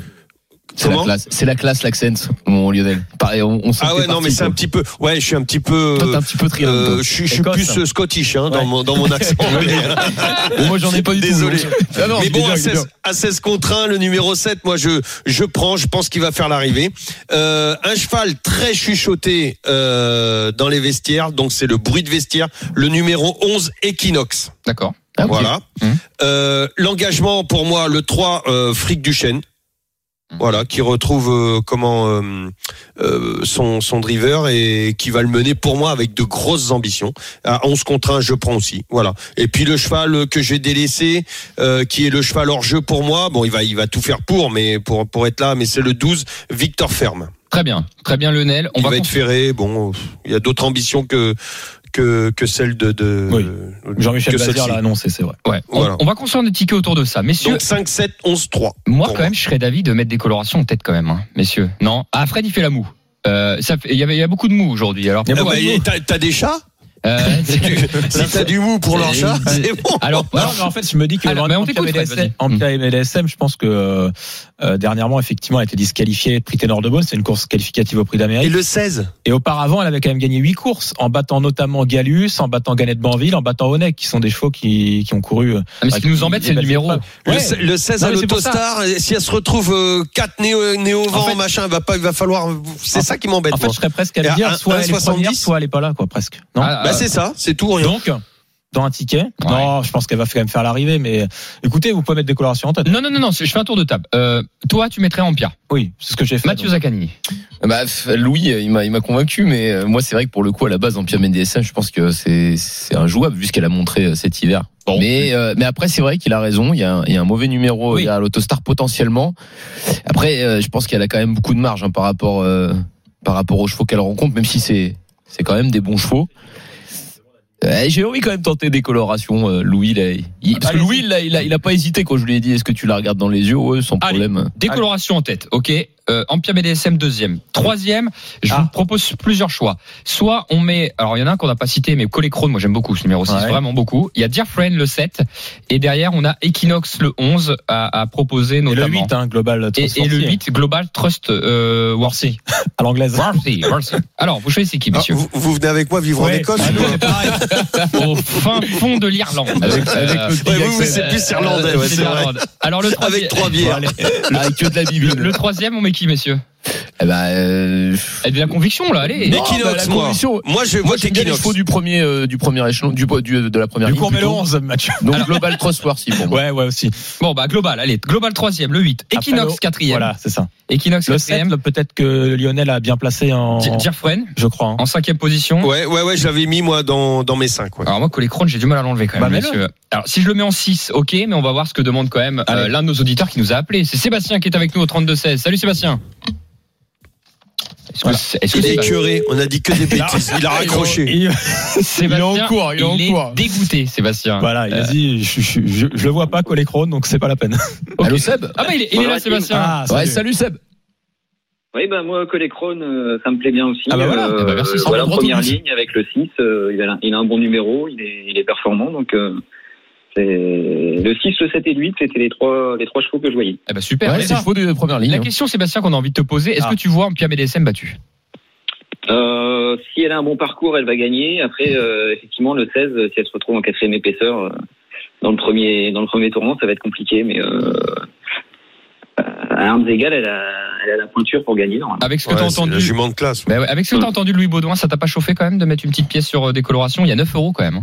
C'est la classe, c'est la classe l'accent, mon Lionel. Pareil, on, on s'en Ah ouais non mais c'est un petit peu ouais je suis un petit peu Toi, un petit peu euh, je suis je suis Écosse, plus hein. euh, scottish hein, dans mon dans mon accent. Bon, moi, j'en ai pas du tout. Désolé. donc. Ah non, mais bon, à il est bien. 16, à 16 contre 1, le numéro 7, moi je je prends, je pense qu'il va faire l'arrivée. Euh, un cheval très chuchoté euh, dans les vestiaires, donc c'est le bruit de vestiaire, le numéro 11 Equinox. D'accord. Ah. Voilà. Mhm. Euh, L'engagement pour moi, le 3 euh, Fric du Chêne. Voilà, qui retrouve euh, comment euh, euh, son, son driver et qui va le mener pour moi avec de grosses ambitions. À 11 contre 1, je prends aussi. Voilà. Et puis le cheval que j'ai délaissé, euh, qui est le cheval hors jeu pour moi. Bon, il va il va tout faire pour, mais pour pour être là, mais c'est le 12 Victor Ferme. Très bien. Très bien, Lionel. On il va, va, être ferré. Bon, il y a d'autres ambitions que que que celle de, de Oui. Jean-Michel que Bazir l'a annoncé, c'est vrai. Ouais. On- Voilà. On, va construire des tickets autour de ça. Messieurs, Donc 5 7 11 3. moi, quand même, je serais d'avis de mettre des colorations en tête quand même, hein, messieurs. Non? Ah, Fred, il fait la moue. Euh, ça il y avait, il y a beaucoup de mou aujourd'hui. Alors, a Ah pourquoi- bah, t'as des chats? Euh, Si t'as du mou pour leur chat, c'est bon. alors, Non, mais en fait, je me dis que Alors, en, en vas-y. en PMLSM, je pense que euh, euh, dernièrement, effectivement, elle a été disqualifiée prix Ténor de Beaune. C'est une course qualificative au prix Et d'Amérique. le 16 Et auparavant, elle avait quand même gagné huit courses, en battant notamment Galus, en battant Ganet Banville, en battant Onek, qui sont des chevaux qui, qui ont couru. euh, mais ce qui nous embête, c'est le numéro. Le, Ouais. se- le 16 Non, à l'autostar, si elle se retrouve 4 néo, néo vent En fait- machin, va pas, il va falloir. C'est ça qui m'embête. En fait, je serais presque à Et le dire, soit elle est 70, première, soit elle est pas là, quoi, presque. Non Ah, Bah c'est ça, c'est tout rien. Donc, dans un ticket, non, je pense qu'elle va quand même faire l'arrivée, mais écoutez, vous pouvez mettre des colorations en tête. Non, non, non, non, je fais un tour de table. Euh, toi, tu mettrais Ampia. Oui, c'est ce que j'ai fait. Mathieu. Zaccani. Bah, Louis, il m'a, il m'a convaincu, mais euh, moi, c'est vrai que pour le coup, à la base, Pierre DSM, je pense que c'est, c'est injouable vu ce qu'elle a montré euh, cet hiver. Bon. mais, euh, mais après, c'est vrai qu'il a raison. Il y a, un- il y a un mauvais numéro Oui. il y a l'autostar potentiellement. Après, euh, je pense qu'elle a quand même beaucoup de marge hein, par rapport, euh, par rapport aux chevaux qu'elle rencontre, même si c'est, c'est quand même des bons chevaux. Euh, J'ai envie quand même de tenter des colorations, euh, Louis. Là, il- parce que. Louis, là, il a, il a pas hésité quand je lui ai dit est-ce que tu la regardes dans les yeux Ouais, sans Allez. problème. Décoloration en tête, ok. Euh, Empire BDSM deuxième. Troisième, je Ah. vous propose plusieurs choix. Soit on met, alors il y en a un qu'on n'a pas cité, mais Colécrone, moi j'aime beaucoup ce numéro 6, Ouais. vraiment beaucoup. Il y a Dear Friend le 7, et derrière on a Equinox le 11 à, à proposer Et le notamment. 8, hein, Global et, Trust et le Fortier, 8, Global Trust euh, Worthy. à l'anglaise. Worthy, Worthy. Alors, vous choisissez qui, Ah, messieurs vous, vous venez avec moi vivre en Ouais. Écosse Ah, pareil. Au fin fond de l'Irlande. Avec, avec le petit Ouais, vous, c'est plus irlandais, ouais, C'est l'Irlande. Alors le troisième, Avec trois bières. Avec que de la le, bibine. le troisième, on met qui, messieurs? Eh ben, euh, Et de la conviction, là, allez. Bah, la moi. conviction- Moi, je moi, vote Equinox. chevaux du premier, euh, du premier échelon, du, du- de la première Du ligne. coup, on met le plutôt. 11, Mathieu. Donc, Global Cross Worthy pour moi. Ouais, ouais, aussi. Bon, bah, global, allez. Global troisième, le 8. Après, Equinox le- quatrième. Voilà, c'est ça. Equinox Le 7, quatrième. là, peut-être que Lionel a bien placé en. Di- Dear Friend, Je crois. hein. en cinquième position. Ouais, ouais, ouais, je l'avais mis moi dans, dans mes 5. Ouais. Alors moi, Colécrone, j'ai du mal à l'enlever quand même, Bah, messieurs. Alors si je le mets en 6, ok, mais on va voir ce que demande quand même euh, l'un de nos auditeurs qui nous a appelé. C'est Sébastien qui est avec nous au 32-16. Salut Sébastien. Est-ce que, Voilà. c'est- est-ce que Il est écœuré, on a dit que des bêtises. Il a raccroché. Il est en cours, il est en cours. dégoûté, Sébastien. Voilà, il Euh, a dit, je, je, je, je le vois pas, Colécrone, donc c'est pas la peine. ok. Allô, Seb? Ah bah il est, il est là, Sébastien. Ah, Ouais, salut Seb. Oui, ben moi, Colécrone, euh, ça me plaît bien aussi. Ah bah voilà. Euh, Eh ben, merci, voilà, grand première ligne avec le 6, euh, il, a, il a un bon numéro, il est, il est performant. Donc, euh, le 6, le 7 et le 8, c'était les trois, les trois chevaux que je voyais. Eh bah super. Ouais, allez, c'est ça. le chevaux de première ligne. La hein. question Sébastien qu'on a envie de te poser, est-ce Ah. que tu vois un Pierre BDSM battu Euh, si elle a un bon parcours, elle va gagner. Après, euh, effectivement, le 16, si elle se retrouve en quatrième épaisseur euh, dans le premier dans le premier tournant, ça va être compliqué. Mais euh, à armes égales, elle a, elle a la pointure pour gagner. normalement. Avec ce que Ouais, t'as la entendu. jument de classe. Bah ouais, avec ce que t'as entendu Louis Baudouin, ça t'a pas chauffé quand même de mettre une petite pièce sur décoloration Il y a 9 euros quand même.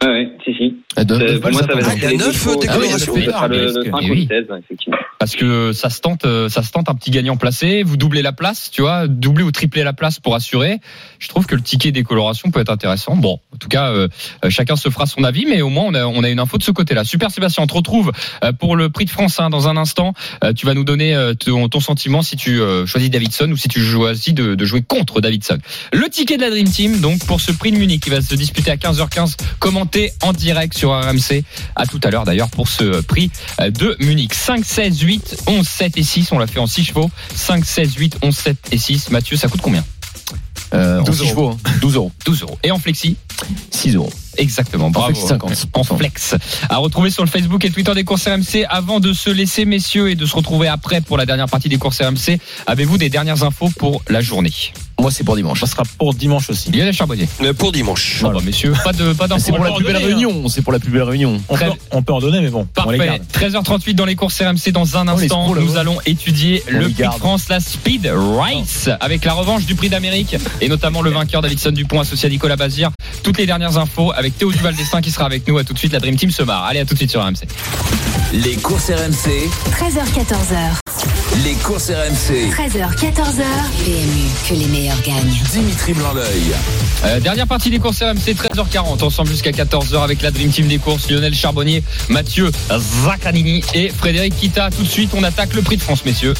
Ah ouais, si, si. De- Euh, pour moi, ça va être Ah, il y a les neuf deux chevaux. décolorations. Ah oui, ça sera le, le 5 ou oui. le 16, effectivement. Parce que ça se tente, euh, ça se tente un petit gagnant placé. Vous doublez la place, tu vois, doublez ou triplez la place pour assurer. Je trouve que le ticket décoloration peut être intéressant. Bon, tout cas, euh, euh, chacun se fera son avis, mais au moins on a, on a une info de ce côté-là. Super Sébastien, on te retrouve euh, pour le prix de France hein, dans un instant. Euh, tu vas nous donner euh, ton, ton sentiment si tu euh, choisis Davidson ou si tu choisis de, de jouer contre Davidson. Le ticket de la Dream Team, donc pour ce prix de Munich qui va se disputer à 15h15, commenté en direct sur RMC. À tout à l'heure d'ailleurs pour ce prix euh, de Munich. 5, 16, 8, 11, 7 et 6. On l'a fait en 6 chevaux. 5, 16, 8, 11, 7 et 6. Mathieu, ça coûte combien? Euh, en 12 six chevaux, hein. 12 euros. 12 euros. Et en flexi? 6 euros. Exactement. Bravo. flex 50. En flex. À retrouver sur le Facebook et Twitter des courses RMC. Avant de se laisser, messieurs, et de se retrouver après pour la dernière partie des courses RMC, avez-vous des dernières infos pour la journée? Moi, c'est pour dimanche. Ça sera pour dimanche aussi. Lionel Charbonnier. Mais Pour dimanche. Ah bah, messieurs, pas de pas. C'est pour la plus belle donner, réunion. C'est pour la plus belle réunion. On peut, on peut en donner, mais bon, Parfait. garde. 13h38 dans les courses RMC. Dans un Oh, instant, nous là-bas. allons étudier On le prix de. France, la Speed Race, avec la revanche du prix d'Amérique et notamment le vainqueur Davidson Dupont associé à Nicolas Bazir. Toutes les dernières infos avec Théo Duval Destin qui sera avec nous. À tout de suite, la Dream Team se marre. Allez, à tout de suite sur RMC. Les courses RMC, 13h14h. Les courses RMC. 13h, 14h. PMU, que les meilleurs gagnent. Dimitri Blanc-L'œil. Euh, dernière partie des courses RMC 13h40 ensemble jusqu'à 14h avec la Dream Team des courses Lionel Charbonnier, Mathieu Zaccanini et Frédéric Kita. Tout de suite, on attaque le prix de France, messieurs.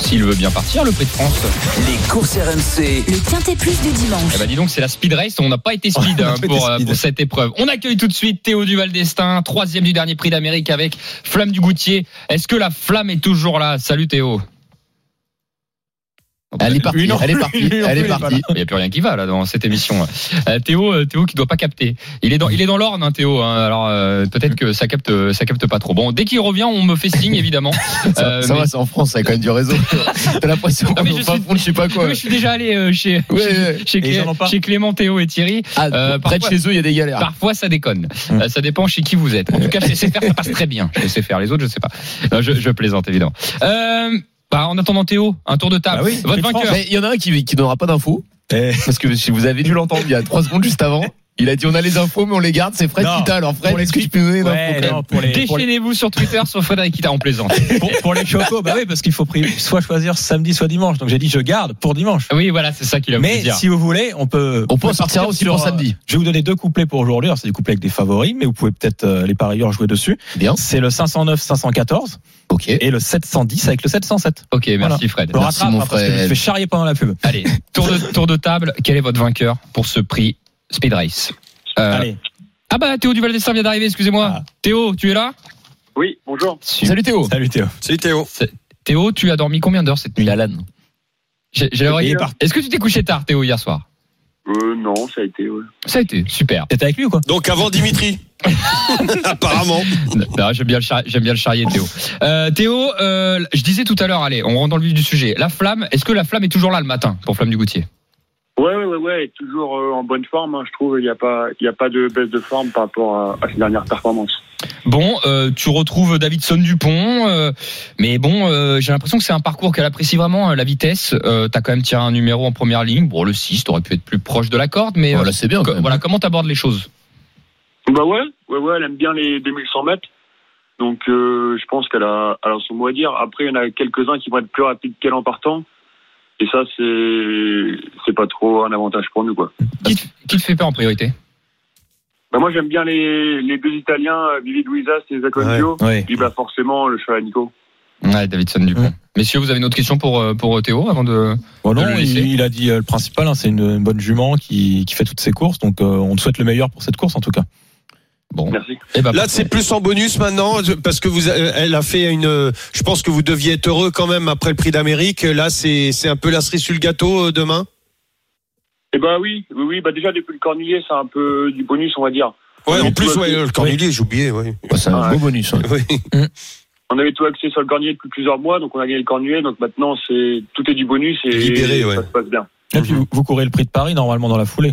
S'il veut bien partir, le prix de France. Les courses RMC. Le quintet plus du dimanche. Eh ben dis donc, c'est la speed race. On n'a pas été speed, hein, pour, euh, speed. pour cette épreuve. On accueille tout de suite Théo Duval d'Estaing, troisième du dernier prix d'Amérique avec Flamme du Goutier. Est-ce que la flamme est toujours là? Salut Théo. Elle est partie. Elle est partie. Elle est pas partie. Il n'y a plus rien qui va là dans cette émission. Euh, Théo, euh, Théo qui doit pas capter. Il est dans, il est dans l'orne, hein, Théo. hein. alors euh, peut-être que ça capte, ça capte pas trop. Bon, dès qu'il revient, on me fait signe évidemment. Ça, Euh, ça mais- va, c'est en France, ça a quand même du réseau. T'as l'impression Ah, qu'on je suis- fond de je sais pas quoi. Oui, je suis déjà allé euh, chez, Ouais, chez, ouais. Clé- pas Clément, Théo et Thierry. Ah, Euh, près de parfois- chez eux, il y a des galères. Parfois, ça déconne. Euh, ça dépend chez qui vous êtes. En tout cas, chez SFR, ça passe très bien. Chez SFR, les autres, je sais pas. Non, je, je plaisante, évidemment. Euh, bah, en attendant Théo, un tour de table. Bah oui, Votre vainqueur. Mais il y en a un qui, qui donnera pas d'infos. Eh, Parce que si vous avez dû l'entendre il y a trois secondes juste avant, il a dit on a les infos mais on les garde. C'est Fred Non, Kita. Alors Fred, est-ce que tu peux donner ouais, les, Déchaînez-vous sur Twitter sur Frédéric Kita en plaisante. pour, pour les chocos, bah oui, parce qu'il faut soit choisir samedi, soit dimanche. Donc j'ai dit je garde pour dimanche. Oui, voilà, c'est ça qu'il a voulu Mais dire. si vous voulez, on peut. On peut en peut sortir aussi sur, pour euh, samedi. Je vais vous donner deux couplets pour aujourd'hui. Alors c'est des couplets avec des favoris, mais vous pouvez peut-être euh, les parieurs jouer dessus. Bien. C'est le 509 514 Ok. et le 710 avec le 707. Ok, merci Voilà. Fred. Merci, rattrape mon hein, parce que je me Fred. fais charrier pendant la pub. Allez, tour de, tour de table. Quel est votre vainqueur pour ce prix Speed Race Euh, Allez. Ah bah Théo Duval d'Estaing vient d'arriver, excusez-moi. Ah. Théo, tu es là? Oui, bonjour. Salut Théo. Salut Théo. C'est Théo. Théo, tu as dormi combien d'heures cette nuit? Alan. J'ai j'ai l'oreille- Il est parti. Est-ce que tu t'es couché tard, Théo, hier soir? Euh, non, ça a été. ouais. Ça a été super. T'étais avec lui ou quoi? Donc avant Dimitri. Apparemment. Non, j'aime bien le char- j'aime bien le charrier Théo. Euh, Théo, euh, je disais tout à l'heure, allez, on rentre dans le vif du sujet. La flamme, est-ce que la flamme est toujours là le matin pour Flamme du Goutier? Ouais, ouais, ouais, ouais, toujours euh, en bonne forme, hein, je trouve. Il n'y a, pas- il y a pas de baisse de forme par rapport à, à ses dernières performances. Bon, euh, tu retrouves Davidson Dupont, euh, mais bon, euh, j'ai l'impression que c'est un parcours qu'elle apprécie vraiment, euh, la vitesse. Euh, T'as quand même tiré un numéro en première ligne. Bon, le 6, t'aurais pu être plus proche de la corde, mais Voilà, euh, c'est bien. co- Quand même. voilà, comment t'abordes les choses? Bah ouais, ouais, ouais, elle aime bien les 2100 mètres. Donc euh, je pense qu'elle a, elle a son mot à dire. Après, il y en a quelques-uns qui vont être plus rapides qu'elle en partant. Et ça, c'est c'est pas trop un avantage pour nous, quoi. qui te, qui te fait peur en priorité? Bah moi, j'aime bien les, les deux Italiens, euh, Vivi Luisas et Zaconio. Oui. Puis bah forcément, le cheval à Nico. Ouais, Davidson Dupont. Messieurs, vous avez une autre question pour, euh, pour Théo avant de. Bon, non, de il, a dit euh, le principal, hein, c'est une, une bonne jument qui, qui fait toutes ses courses. Donc euh, on te souhaite le meilleur pour cette course en tout cas. Bon, Merci. eh ben, Là, c'est plus en bonus maintenant parce que vous, a- elle a fait une. Je pense que vous deviez être heureux quand même après le prix d'Amérique. Là, c'est c'est un peu la cerise sur le gâteau euh, demain? Eh bah oui, oui, oui. Bah déjà depuis le cornilier, c'est un peu du bonus, on va dire. Ouais, Oui, en plus, ouais, le cornelier, j'ai oublié. Ouais. Ouais, c'est un beau bonus. ouais. Oui. On avait tout axé sur le cornier depuis plusieurs mois, donc on a gagné le cornier. Donc maintenant, c'est tout est du bonus et Libéré, ouais. ça se passe bien. Et puis vous, vous courez le prix de Paris normalement dans la foulée.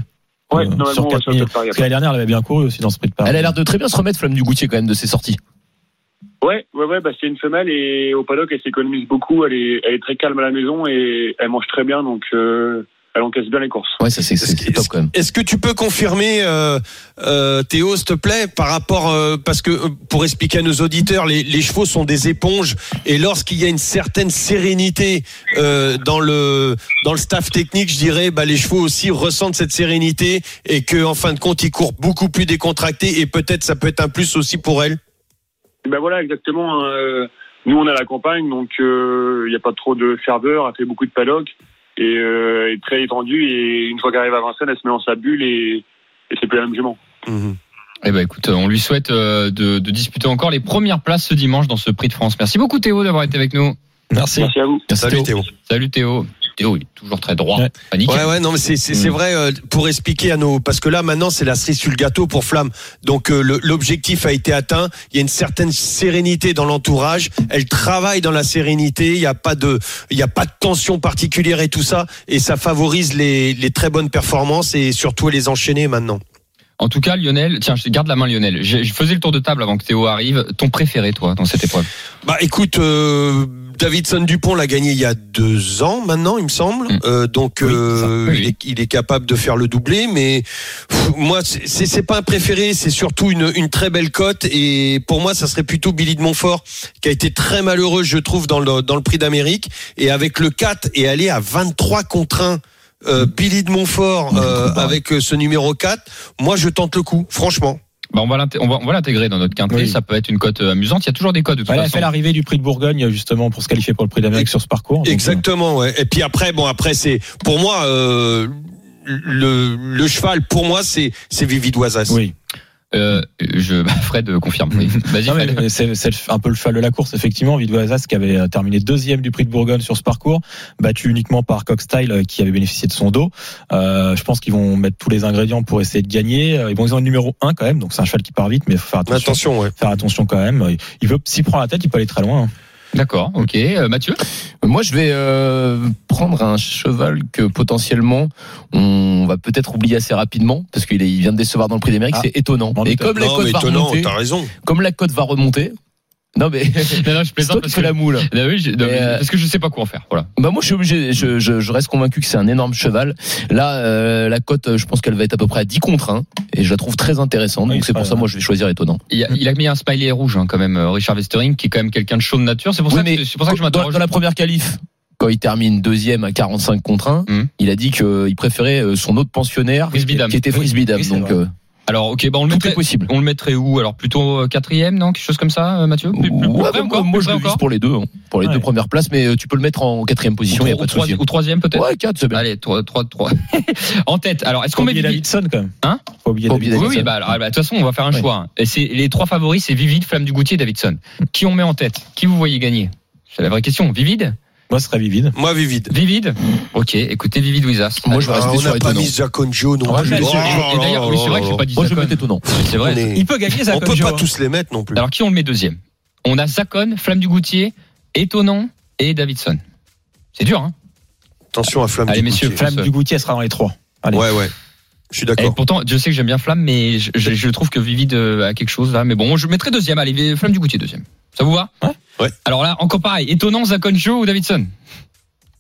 Ouais, Euh, sur on va 4 sur le 000. Paris Parce que l'année dernière, elle avait bien couru aussi dans ce prix de Paris. Elle a l'air de très bien se remettre Flamme du Goutier quand même de ses sorties. Ouais, ouais, ouais, bah c'est une femelle et au paddock elle s'économise beaucoup. Elle est, elle est très calme à la maison et elle mange très bien, donc euh, elle encaisse bien les courses. Ouais, ça c'est c'est top quand même. Est-ce que tu peux confirmer, euh, euh, Théo, s'il te plaît, par rapport, euh, parce que euh, pour expliquer à nos auditeurs, les, les chevaux sont des éponges et lorsqu'il y a une certaine sérénité euh, dans le dans le staff technique, je dirais, bah, les chevaux aussi ressentent cette sérénité et que en fin de compte, ils courent beaucoup plus décontractés et peut-être ça peut être un plus aussi pour elles. Ben voilà, exactement. euh, nous, on est à la campagne, donc euh, il n'y a pas trop de ferveur. Elle fait beaucoup de paddock et euh, est très étendue. Et une fois qu'elle arrive à Vincennes, elle se met dans sa bulle et, et c'est plus la même jument. Eh ben écoute, on lui souhaite euh, de, de disputer encore les premières places ce dimanche dans ce Prix de France. Merci beaucoup Théo d'avoir été avec nous. Merci. Merci à vous. Salut Théo. Salut Théo. Théo, il est toujours très droit. Ouais. Pas nickel. Ouais, ouais, non, mais c'est c'est c'est Mm. vrai euh, pour expliquer à nos parce que là maintenant c'est la cerise sur le gâteau pour Flamme. Donc euh, le- l'objectif a été atteint. Il y a une certaine sérénité dans l'entourage. Elle travaille dans la sérénité. Il n'y a pas de il y a pas de tension particulière et tout ça et ça favorise les les très bonnes performances et surtout les enchaîner maintenant. En tout cas, Lionel, tiens, je garde la main, Lionel. Je, je faisais le tour de table avant que Théo arrive. Ton préféré, toi, dans cette épreuve Bah écoute, euh, Davidson Dupont l'a gagné il y a deux ans maintenant, il me semble. Mm. Euh, donc Oui, euh. Oui, il, est, il est capable de faire le doublé, mais pff, moi c'est- c'est c'est pas un préféré, c'est surtout une, une très belle cote et pour moi ça serait plutôt Billy de Montfort qui a été très malheureux, je trouve, dans le dans le Prix d'Amérique et avec le 4 et aller à 23 contre 1. Euh, Billy de Montfort euh, avec euh, ce numéro 4, moi je tente le coup, franchement. bah, on va l'intégrer dans notre quintet. Oui. Ça peut être une cote euh, amusante. Il y a toujours des cotes de toute Elle a façon. fait l'arrivée du prix de Bourgogne justement pour se qualifier pour le prix d'Amérique sur ce parcours. Donc, Exactement, ouais. Et puis après, bon, après, c'est pour moi euh, le, le cheval. Pour moi, c'est c'est Vivi Doisas. Oui. Euh, je, bah, Fred confirme. Oui. C'est c'est un peu le cheval de la course, effectivement. Vidou Azas qui avait euh, terminé deuxième du prix de Bourgogne sur ce parcours, battu uniquement par Cockstyle euh, qui avait bénéficié de son dos. Euh, je pense qu'ils vont mettre tous les ingrédients pour essayer de gagner. Ils vont ils ont le numéro 1 quand même, donc c'est un cheval qui part vite, mais il faut faire attention. Attention, ouais. Faire attention quand même. Il veut, s'il prend la tête, il peut aller très loin. hein. D'accord, ok. Euh, Mathieu Moi, je vais euh, prendre un cheval que potentiellement on va peut-être oublier assez rapidement parce qu'il est- il vient de décevoir dans le Prix d'Amérique. Ah. C'est étonnant. Et comme la Non, cote mais va étonnant, remonter, t'as raison. comme la cote va remonter. Non mais Non, non, je c'est plaisante parce que la moule. Ah oui, je- non, Mais, euh, parce que je sais pas quoi en faire. Voilà. Bah moi je suis obligé, je, je, je reste convaincu que c'est un énorme cheval. Là euh, la cote, je pense qu'elle va être à peu près à 10 contre 1 et je la trouve très intéressante. Oui, donc c'est pour ça moi je vais choisir étonnant. Il a, il a mis un smiley rouge hein, quand même, euh, Richard Westering, qui est quand même quelqu'un de chaud de nature. C'est pour, Oui, ça que- c'est pour ça que je dans, m'interroge. dans la première qualif, quand il termine deuxième à 45 contre 1, Hum. il a dit qu'il préférait euh, son autre pensionnaire qui était Oui, Frisbee Dame. oui, donc euh, Alors, ok, bah on le mettrait. possible. On le mettrait où? Alors plutôt euh, quatrième, non? Quelque chose comme ça, euh, Mathieu? Plus- plus- plus Ouais, près bah, encore? moi, je le vise pour les deux, hein, pour les Ouais. deux premières places, mais euh, tu peux le mettre en quatrième position, il n'y a ou, pas de trois- souci. ou troisième peut-être? Ouais, 4 c'est bien. Allez, 3, 3, 3. en tête. Alors, est-ce qu'on met Davidson quand même. Hein? Faut oublier Davidson. Oui, oui, bah, alors, ah, bah, de toute façon, on va faire un choix. hein. Et c'est les trois favoris, c'est Vivid, Flamme du Goutier, Davidson. Qui on met en tête? Qui vous voyez gagner? C'est la vraie question. Vivid Moi, ce serait vivide. Moi, Vivide. Vivid Ok, écoutez Vivid Wizas. Moi, je vais Ah, rester on sur n'a pas mis Zakonjo non Ah, plus. Oh et d'ailleurs, oui, c'est vrai que j'ai pas dit Moi je vais mettre étonnant. C'est vrai. Est- Il peut gagner ça On comme peut pas hein. tous les mettre non plus. Alors, qui on le met deuxième? On a Zacon, Flamme du Goutier, Étonnant et Davidson. C'est dur, hein Attention à Flamme. Allez, du messieurs, Goutier. Flamme du Goutier sera dans les trois. Allez. Ouais, ouais. Je suis d'accord. pourtant, je sais que j'aime bien Flamme, mais je, je- je trouve que Vivid euh, a quelque chose là. Mais bon, je mettrai deuxième. Allez, Flamme du Goutier deuxième. Ça vous va? Ouais. Alors là, encore pareil. Étonnant, Zakonjo ou Davidson?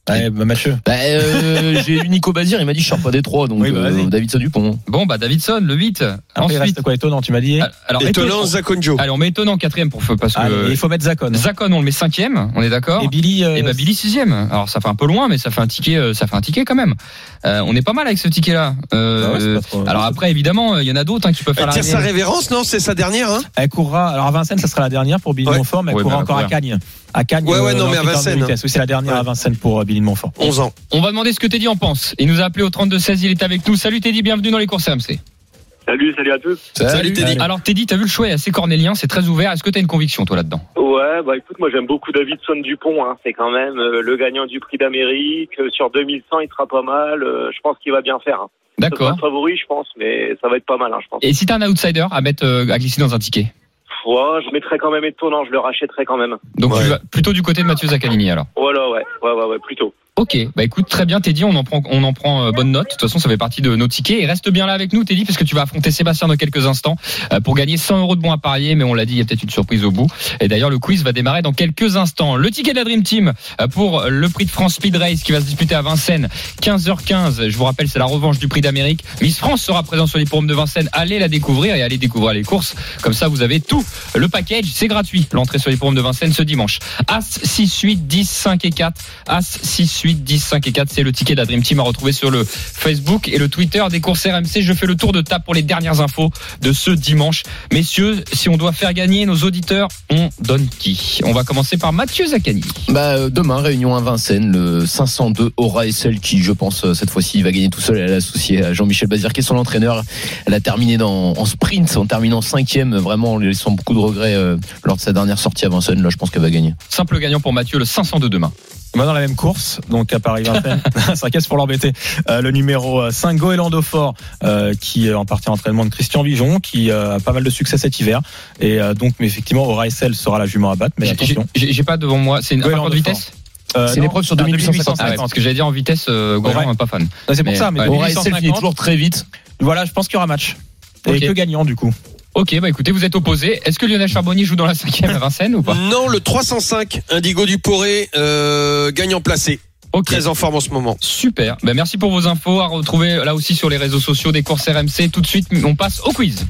Allez, bah, Mathieu. Bah, euh, j'ai eu Nico Bazir, il m'a dit je sors pas des trois, donc Oui, bah, euh. Davidson Dupont. Bon, bah Davidson, le 8. Après, il Ensuite, reste quoi étonnant, tu m'as dit alors Étonnant. Zakonjo. Allez, on met étonnant quatrième pour parce que Allez, il faut mettre Zakon. Zacon, on le met cinquième. On est d'accord Et Billy. euh, Et bah Billy sixième. Alors ça fait un peu loin, mais ça fait un ticket, euh, ça fait un ticket quand même. Euh, on est pas mal avec ce ticket-là. Euh, bah ouais, alors après, évidemment, il y en a d'autres hein, qui peuvent faire tire sa révérence, non? C'est sa dernière, hein? Elle courra. Alors à Vincennes, ça sera la dernière pour Billy Ouais. Montfort, mais elle Ouais, courra mais encore à. Cagnes. À Cagnes. Ouais, ouais, non, mais à de Vincennes. Oui, c'est la dernière Ouais. à Vincennes pour euh, Billy Montfort. 11 ans. On va demander ce que Teddy en pense. Il nous a appelé au 32-16, il est avec nous. Salut Teddy, bienvenue dans les courses RMC. Salut, salut à tous. Salut, Teddy. Alors Teddy, t'as vu le choix est assez cornélien, c'est très ouvert. Est-ce que t'as une conviction toi là-dedans? Ouais, bah écoute, moi j'aime beaucoup Davidson Dupont. Hein. C'est quand même euh, le gagnant du Prix d'Amérique. Euh, Sur 2100, il sera pas mal. Euh, je pense qu'il va bien faire. Hein. D'accord. favori, je pense, mais ça va être pas mal, hein, je pense. Et si t'as un outsider à mettre euh, à glisser dans un ticket? Ouais, je mettrais quand même étonnant, je le rachèterais quand même. Donc Ouais. tu vas plutôt du côté de Mathieu Zaccanini alors. Voilà, ouais, ouais, ouais, ouais, plutôt. Ok, bah écoute, très bien Teddy, on en prend, on en prend euh, bonne note. De toute façon, ça fait partie de nos tickets. Et reste bien là avec nous, Teddy, parce que tu vas affronter Sébastien dans quelques instants euh, pour gagner 100 euros de bons à parier. Mais on l'a dit, il y a peut-être une surprise au bout. Et d'ailleurs, le quiz va démarrer dans quelques instants. Le ticket de la Dream Team euh, pour le prix de France Speed Race qui va se disputer à Vincennes, 15h15. Je vous rappelle, c'est la revanche du prix d'Amérique. Miss France sera présent sur les forums de Vincennes. Allez la découvrir et allez découvrir les courses. Comme ça, vous avez tout. Le package, c'est gratuit. L'entrée sur les forums de Vincennes ce dimanche. As 6 8 10 5 et 4. As 6 8 10 5 et 4. C'est le ticket de la Dream Team à retrouver sur le Facebook et le Twitter des courses RMC. Je fais le tour de table pour les dernières infos de ce dimanche. Messieurs, si on doit faire gagner nos auditeurs, on donne qui? On va commencer par Mathieu Zaccani. Bah, euh, demain, réunion à Vincennes, le 502 aura et celle qui, je pense, euh, cette fois-ci, va gagner tout seul. Elle est associée à Jean-Michel Bazir, qui est son entraîneur. Elle a terminé dans, en sprint, en terminant cinquième, vraiment en laissant beaucoup de regrets euh, lors de sa dernière sortie à Vincennes. Là, je pense qu'elle va gagner. Simple gagnant pour Mathieu, le 502 demain. On va dans la même course, donc à Paris Vincennes. Ça casse pour l'embêter. Euh, le numéro 5, Goélando Fort, euh, qui est en partie entraînement de Christian Vijon, qui euh, a pas mal de succès cet hiver. Et euh, donc, mais effectivement, Aura SL sera la jument à battre. Mais J'ai- attention. J'ai pas devant moi. C'est une Goéland de vitesse Euh, C'est l'épreuve sur ah, 2850. Ah ouais, parce que j'allais dire en vitesse, euh, Goéland, Ouais. pas fan. C'est pour Mais, ça, mais ouais. Aura celle finit 1850, toujours très vite. Voilà, je pense qu'il y aura match. Et que gagnant, du coup. Ok, bah écoutez, vous êtes opposés. Est-ce que Lionel Charbonnier joue dans la cinquième à Vincennes ou pas? Non, le 305, Indigo du Poré, euh, gagnant placé. Ok. Très en forme en ce moment. Super. Ben, merci pour vos infos à retrouver là aussi sur les réseaux sociaux des courses RMC. Tout de suite, on passe au quiz.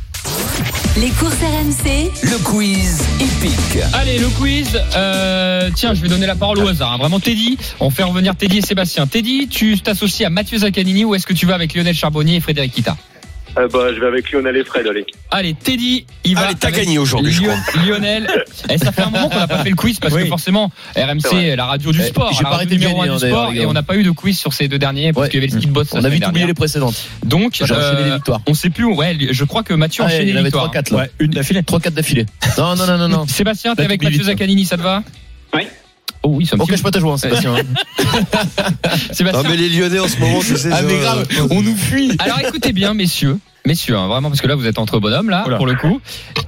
Les courses RMC, Le quiz épique. Allez, le quiz. Euh, tiens, je vais donner la parole au hasard. hein. Vraiment, Teddy. On fait revenir Teddy et Sébastien. Teddy, tu t'associes à Mathieu Zaccanini ou est-ce que tu vas avec Lionel Charbonnier et Frédéric Kita? Euh, bah, je vais avec Lionel et Fred, allez. Allez, Teddy, il va. Allez, t'as gagné aujourd'hui, je Lion- crois. Lionel. Et ça fait un moment qu'on n'a pas fait le quiz parce Oui. que forcément, RMC, la radio du Eh, sport, j'ai la pas radio numéro gagner, un hein, du sport, d'ailleurs, les et on n'a pas eu de quiz sur ces deux derniers parce Ouais. qu'il y avait le ski de boss. la On a vite oublié les précédentes. Donc, J'ai enchaîné les euh, victoires. on sait plus. où- Ouais, je crois que Mathieu a Ah, enchaîné il y en les avait victoires. 3-4 là. Ouais, une d'affilée. 3-4 d'affilée. Non, non, non, non, non. Sébastien, t'es avec Mathieu. Zaccanini, ça te va? Oui. Oh oui, ça me On cache pas ta joie, hein, Sébastien. Sébastien. mais les Lyonnais en ce moment, tu sais. Ah, mais euh, grave, on nous fuit. Alors écoutez bien, messieurs. Messieurs, hein, vraiment, parce que là, vous êtes entre bonhommes, là, Oula. pour le coup.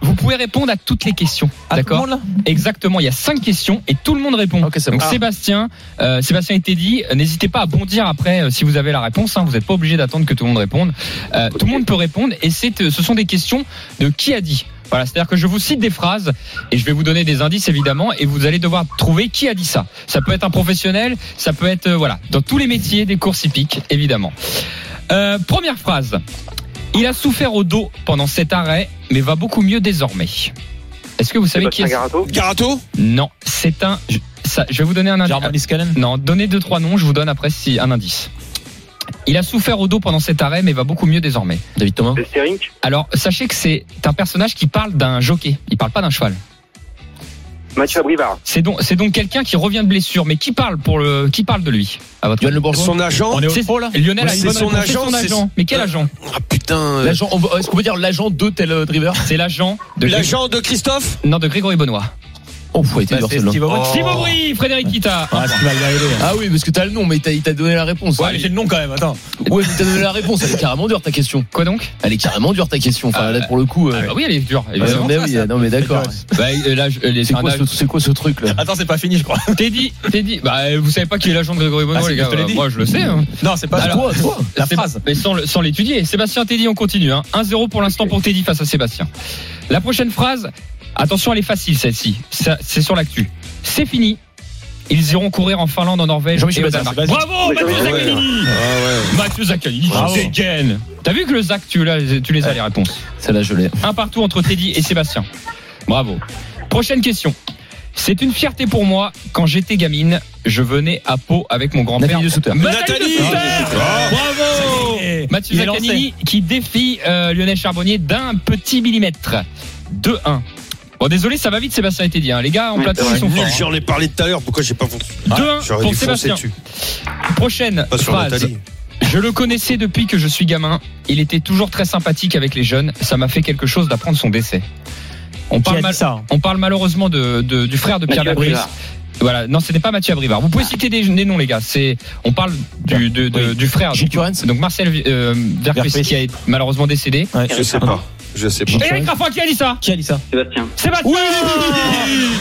Vous pouvez répondre à toutes les questions. D'accord Exactement. Il y a cinq questions et tout le monde répond. Donc bon. Ah. Sébastien, euh, Sébastien et Teddy, euh, n'hésitez pas à bondir après euh, si vous avez la réponse. Hein, vous n'êtes pas obligé d'attendre que tout le monde réponde. Euh, Tout le monde peut répondre et c'est, euh, ce sont des questions de qui a dit. Voilà, c'est-à-dire que je vous cite des phrases et je vais vous donner des indices évidemment et vous allez devoir trouver qui a dit ça. Ça peut être un professionnel, ça peut être euh, voilà dans tous les métiers des courses hippiques évidemment. Euh, première phrase. Il a souffert au dos pendant cet arrêt, mais va beaucoup mieux désormais. Est-ce que vous savez qui est Garato Garato Non, c'est un. Je, ça, je vais vous donner un indice. Non, donnez deux trois noms. Je vous donne après si un indice. Il a souffert au dos pendant cet arrêt, mais va beaucoup mieux désormais. David Thomas. Alors, sachez que c'est un personnage qui parle d'un jockey. Il parle pas d'un cheval. Mathieu Abrivard. C'est donc, c'est donc quelqu'un qui revient de blessure, mais qui parle pour le, qui parle de lui? À votre Bourgeois. Son agent? On est au C'est- pro, là? Lionel Ouais, a une son agent, son agent. Mais quel agent? Ah putain. euh, L'agent, on va- est-ce qu'on peut dire l'agent de tel driver? C'est l'agent de L'agent de Christophe? Non de Grégory Benoît. Oh, faut être Aubry, Frédéric Kita. Ah, arriver. Ah oui, parce que t'as le nom, mais t'as- il t'a donné la réponse. Ouais, mais j'ai le nom quand même, attends. Ouais, mais t'as donné la réponse. Elle est carrément dure ta question. Quoi donc? Elle est carrément dure ta question. Enfin, Ah, là, pour le coup. euh, Ah bah Oui, elle est dure. non, mais d'accord. Bah, euh, là, je- euh, C'est quoi, ce- c'est quoi ce truc là? Attends, c'est pas fini, je crois. Teddy, Teddy, bah vous savez pas qui est l'agent de Grégory Benoît, Ah, les gars. moi, je le sais. Hein. Non, c'est pas Toi, toi. La phrase. Mais sans, l'étudier. Sébastien Teddy, on continue. Hein. 1-0 pour l'instant pour Teddy face à Sébastien. La prochaine phrase, attention, elle est facile celle-ci. C'est sur l'actu. C'est fini. Ils iront courir en Finlande, en Norvège et au Danemark. Bravo, Mathieu. Zaccanini Ah Mathieu Zaccanini, dégaines. T'as vu que le Zac, tu, les as les réponses. Celle-là, je l'ai. Un partout entre Teddy et Sébastien. Bravo. Prochaine question. C'est une fierté pour moi. Quand j'étais gamine, je venais à Pau avec mon grand-père. Nathalie de. Nathalie de Bravo est. Mathieu Zaccanini qui défie euh, Lionel Charbonnier d'un petit millimètre. 2-1. Bon, désolé, ça va vite, Sébastien et Teddy. hein. Les gars, en Oui, plateau, c'est ils sont forts. hein. J'en ai parlé tout à l'heure. Pourquoi j'ai pas foncé 2-1 J'aurais pour Sébastien. dessus. Prochaine Pas sur phrase. Nathalie. Je le connaissais depuis que je suis gamin. Il était toujours très sympathique avec les jeunes. Ça m'a fait quelque chose d'apprendre son décès. On parle, a mal- dit ça on parle malheureusement de, de- du frère de Pierre. Abrivard. Voilà, non, ce n'est pas Mathieu Abrivard. Vous pouvez citer des, des noms, les gars. C'est, on parle du, de- de- Oui. du frère. Gilles Donc, donc Marcel euh, qui est malheureusement décédé. Ouais. Je sais pas. Je sais pas. Eric Raffin, qui a dit ça Qui a dit ça Sébastien. Sébastien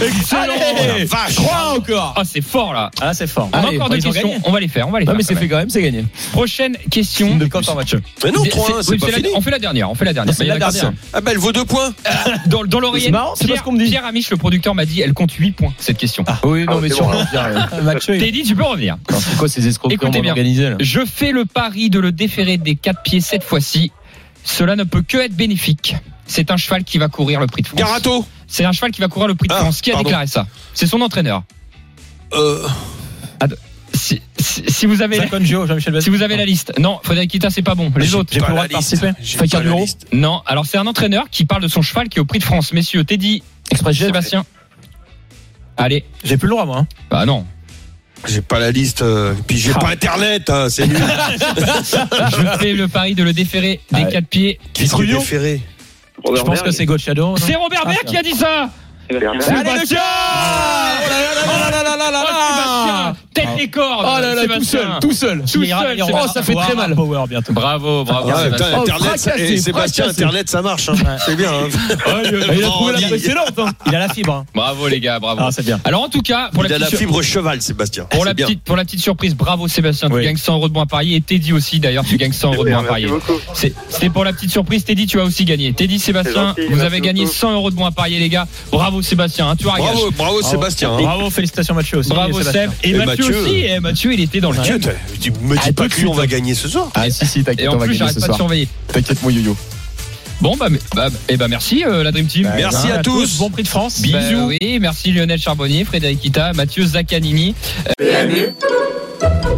Excellent la vache. Trois encore Ah, c'est fort là. Ah, c'est fort. On a Allez, encore bah, deux ils ont questions. gagné. On va les faire. On va les Non faire. mais c'est quand fait même. quand même, c'est gagné. Prochaine question. De quand en match Mais non, C'est- 3-1, c'est oui, pas c'est la- fini. On fait la dernière. On fait la dernière. C'est Il y en la dernière. Ah bah elle vaut deux points. Dans, dans l'oreillette, C'est marrant, c'est pas Pierre, ce qu'on me dit. Pierre Amiche, le producteur, m'a dit elle compte 8 points, cette question. Oui, non Ah, mais sur Mathieu, il- Teddy, tu peux revenir. C'est quoi ces escroqueries Écoutez bien. organisées là Je fais le pari de le déférer des 4 pieds cette fois-ci. Cela ne peut que être bénéfique. C'est un cheval qui va courir le prix de France. Garato. C'est un cheval qui va courir le prix de Ah, France. Qui a pardon. déclaré ça? C'est son entraîneur. Euh, Si, si- si vous avez, Gio, Bazin. si vous avez la liste. Non, Frédéric Kita, c'est pas bon. Les autres. J'ai pas plus le droit la de participer. J'ai Fakir pas la Duro. liste. Non, alors c'est un entraîneur qui parle de son cheval qui est au prix de France. Messieurs, Teddy, Express Sébastien. Allez. J'ai plus le droit, moi. hein. Bah non. J'ai pas la liste. euh, Puis j'ai Ah. pas internet. hein, C'est nul. Je fais le pari de le déférer des Ouais. 4 pieds. Qui est déféré Je pense que c'est Gochado. C'est Robert Berg qui a dit ça. Allez le Sébastien Tête. Ah. Oh là là, tout seul, tout seul. Tout seul. Oh, ça fait très mal. Bravo, bravo. Ah, Sébastien, oh, Internet, ça marche. Hein. C'est bien. Il a la fibre. Hein. Bravo les gars, bravo. Ah, c'est bien. Alors en tout cas, pour la petite fibre cheval, Sébastien. Pour la petite, pour la petite surprise, bravo Sébastien. Tu gagnes 100 euros de moins à Paris et Teddy aussi d'ailleurs, tu gagnes 100 euros de moins à Paris. C'est pour la petite surprise, Teddy, tu as aussi gagné. Teddy, Sébastien, vous avez gagné 100 euros de moins à parier les gars. Bravo Sébastien, hein. tu Bravo, bravo Sébastien. Bravo, félicitations Mathieu aussi. Bravo Seb et Mathieu. Mathieu. aussi. Et Mathieu, il était dans le Mathieu, tu me dis Ah, pas que lui, on va gagner ce soir. Ah si si, Et t'inquiète, en on va plus, gagner j'arrête ce pas de soir. surveiller. T'inquiète mon yo-yo. Bon bah, bah et bah merci euh, la Dream Team. Merci à tous. Bon prix de France. Bah, oui, merci Lionel Charbonnier, Frédéric Kita, Mathieu Zaccanini.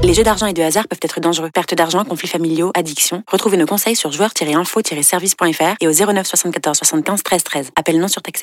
Les jeux d'argent et de hasard peuvent être dangereux. Perte d'argent, conflits familiaux, addiction. Retrouvez nos conseils sur joueurs-info-service.fr et au 09 74 75 13 13. Appel non surtaxé.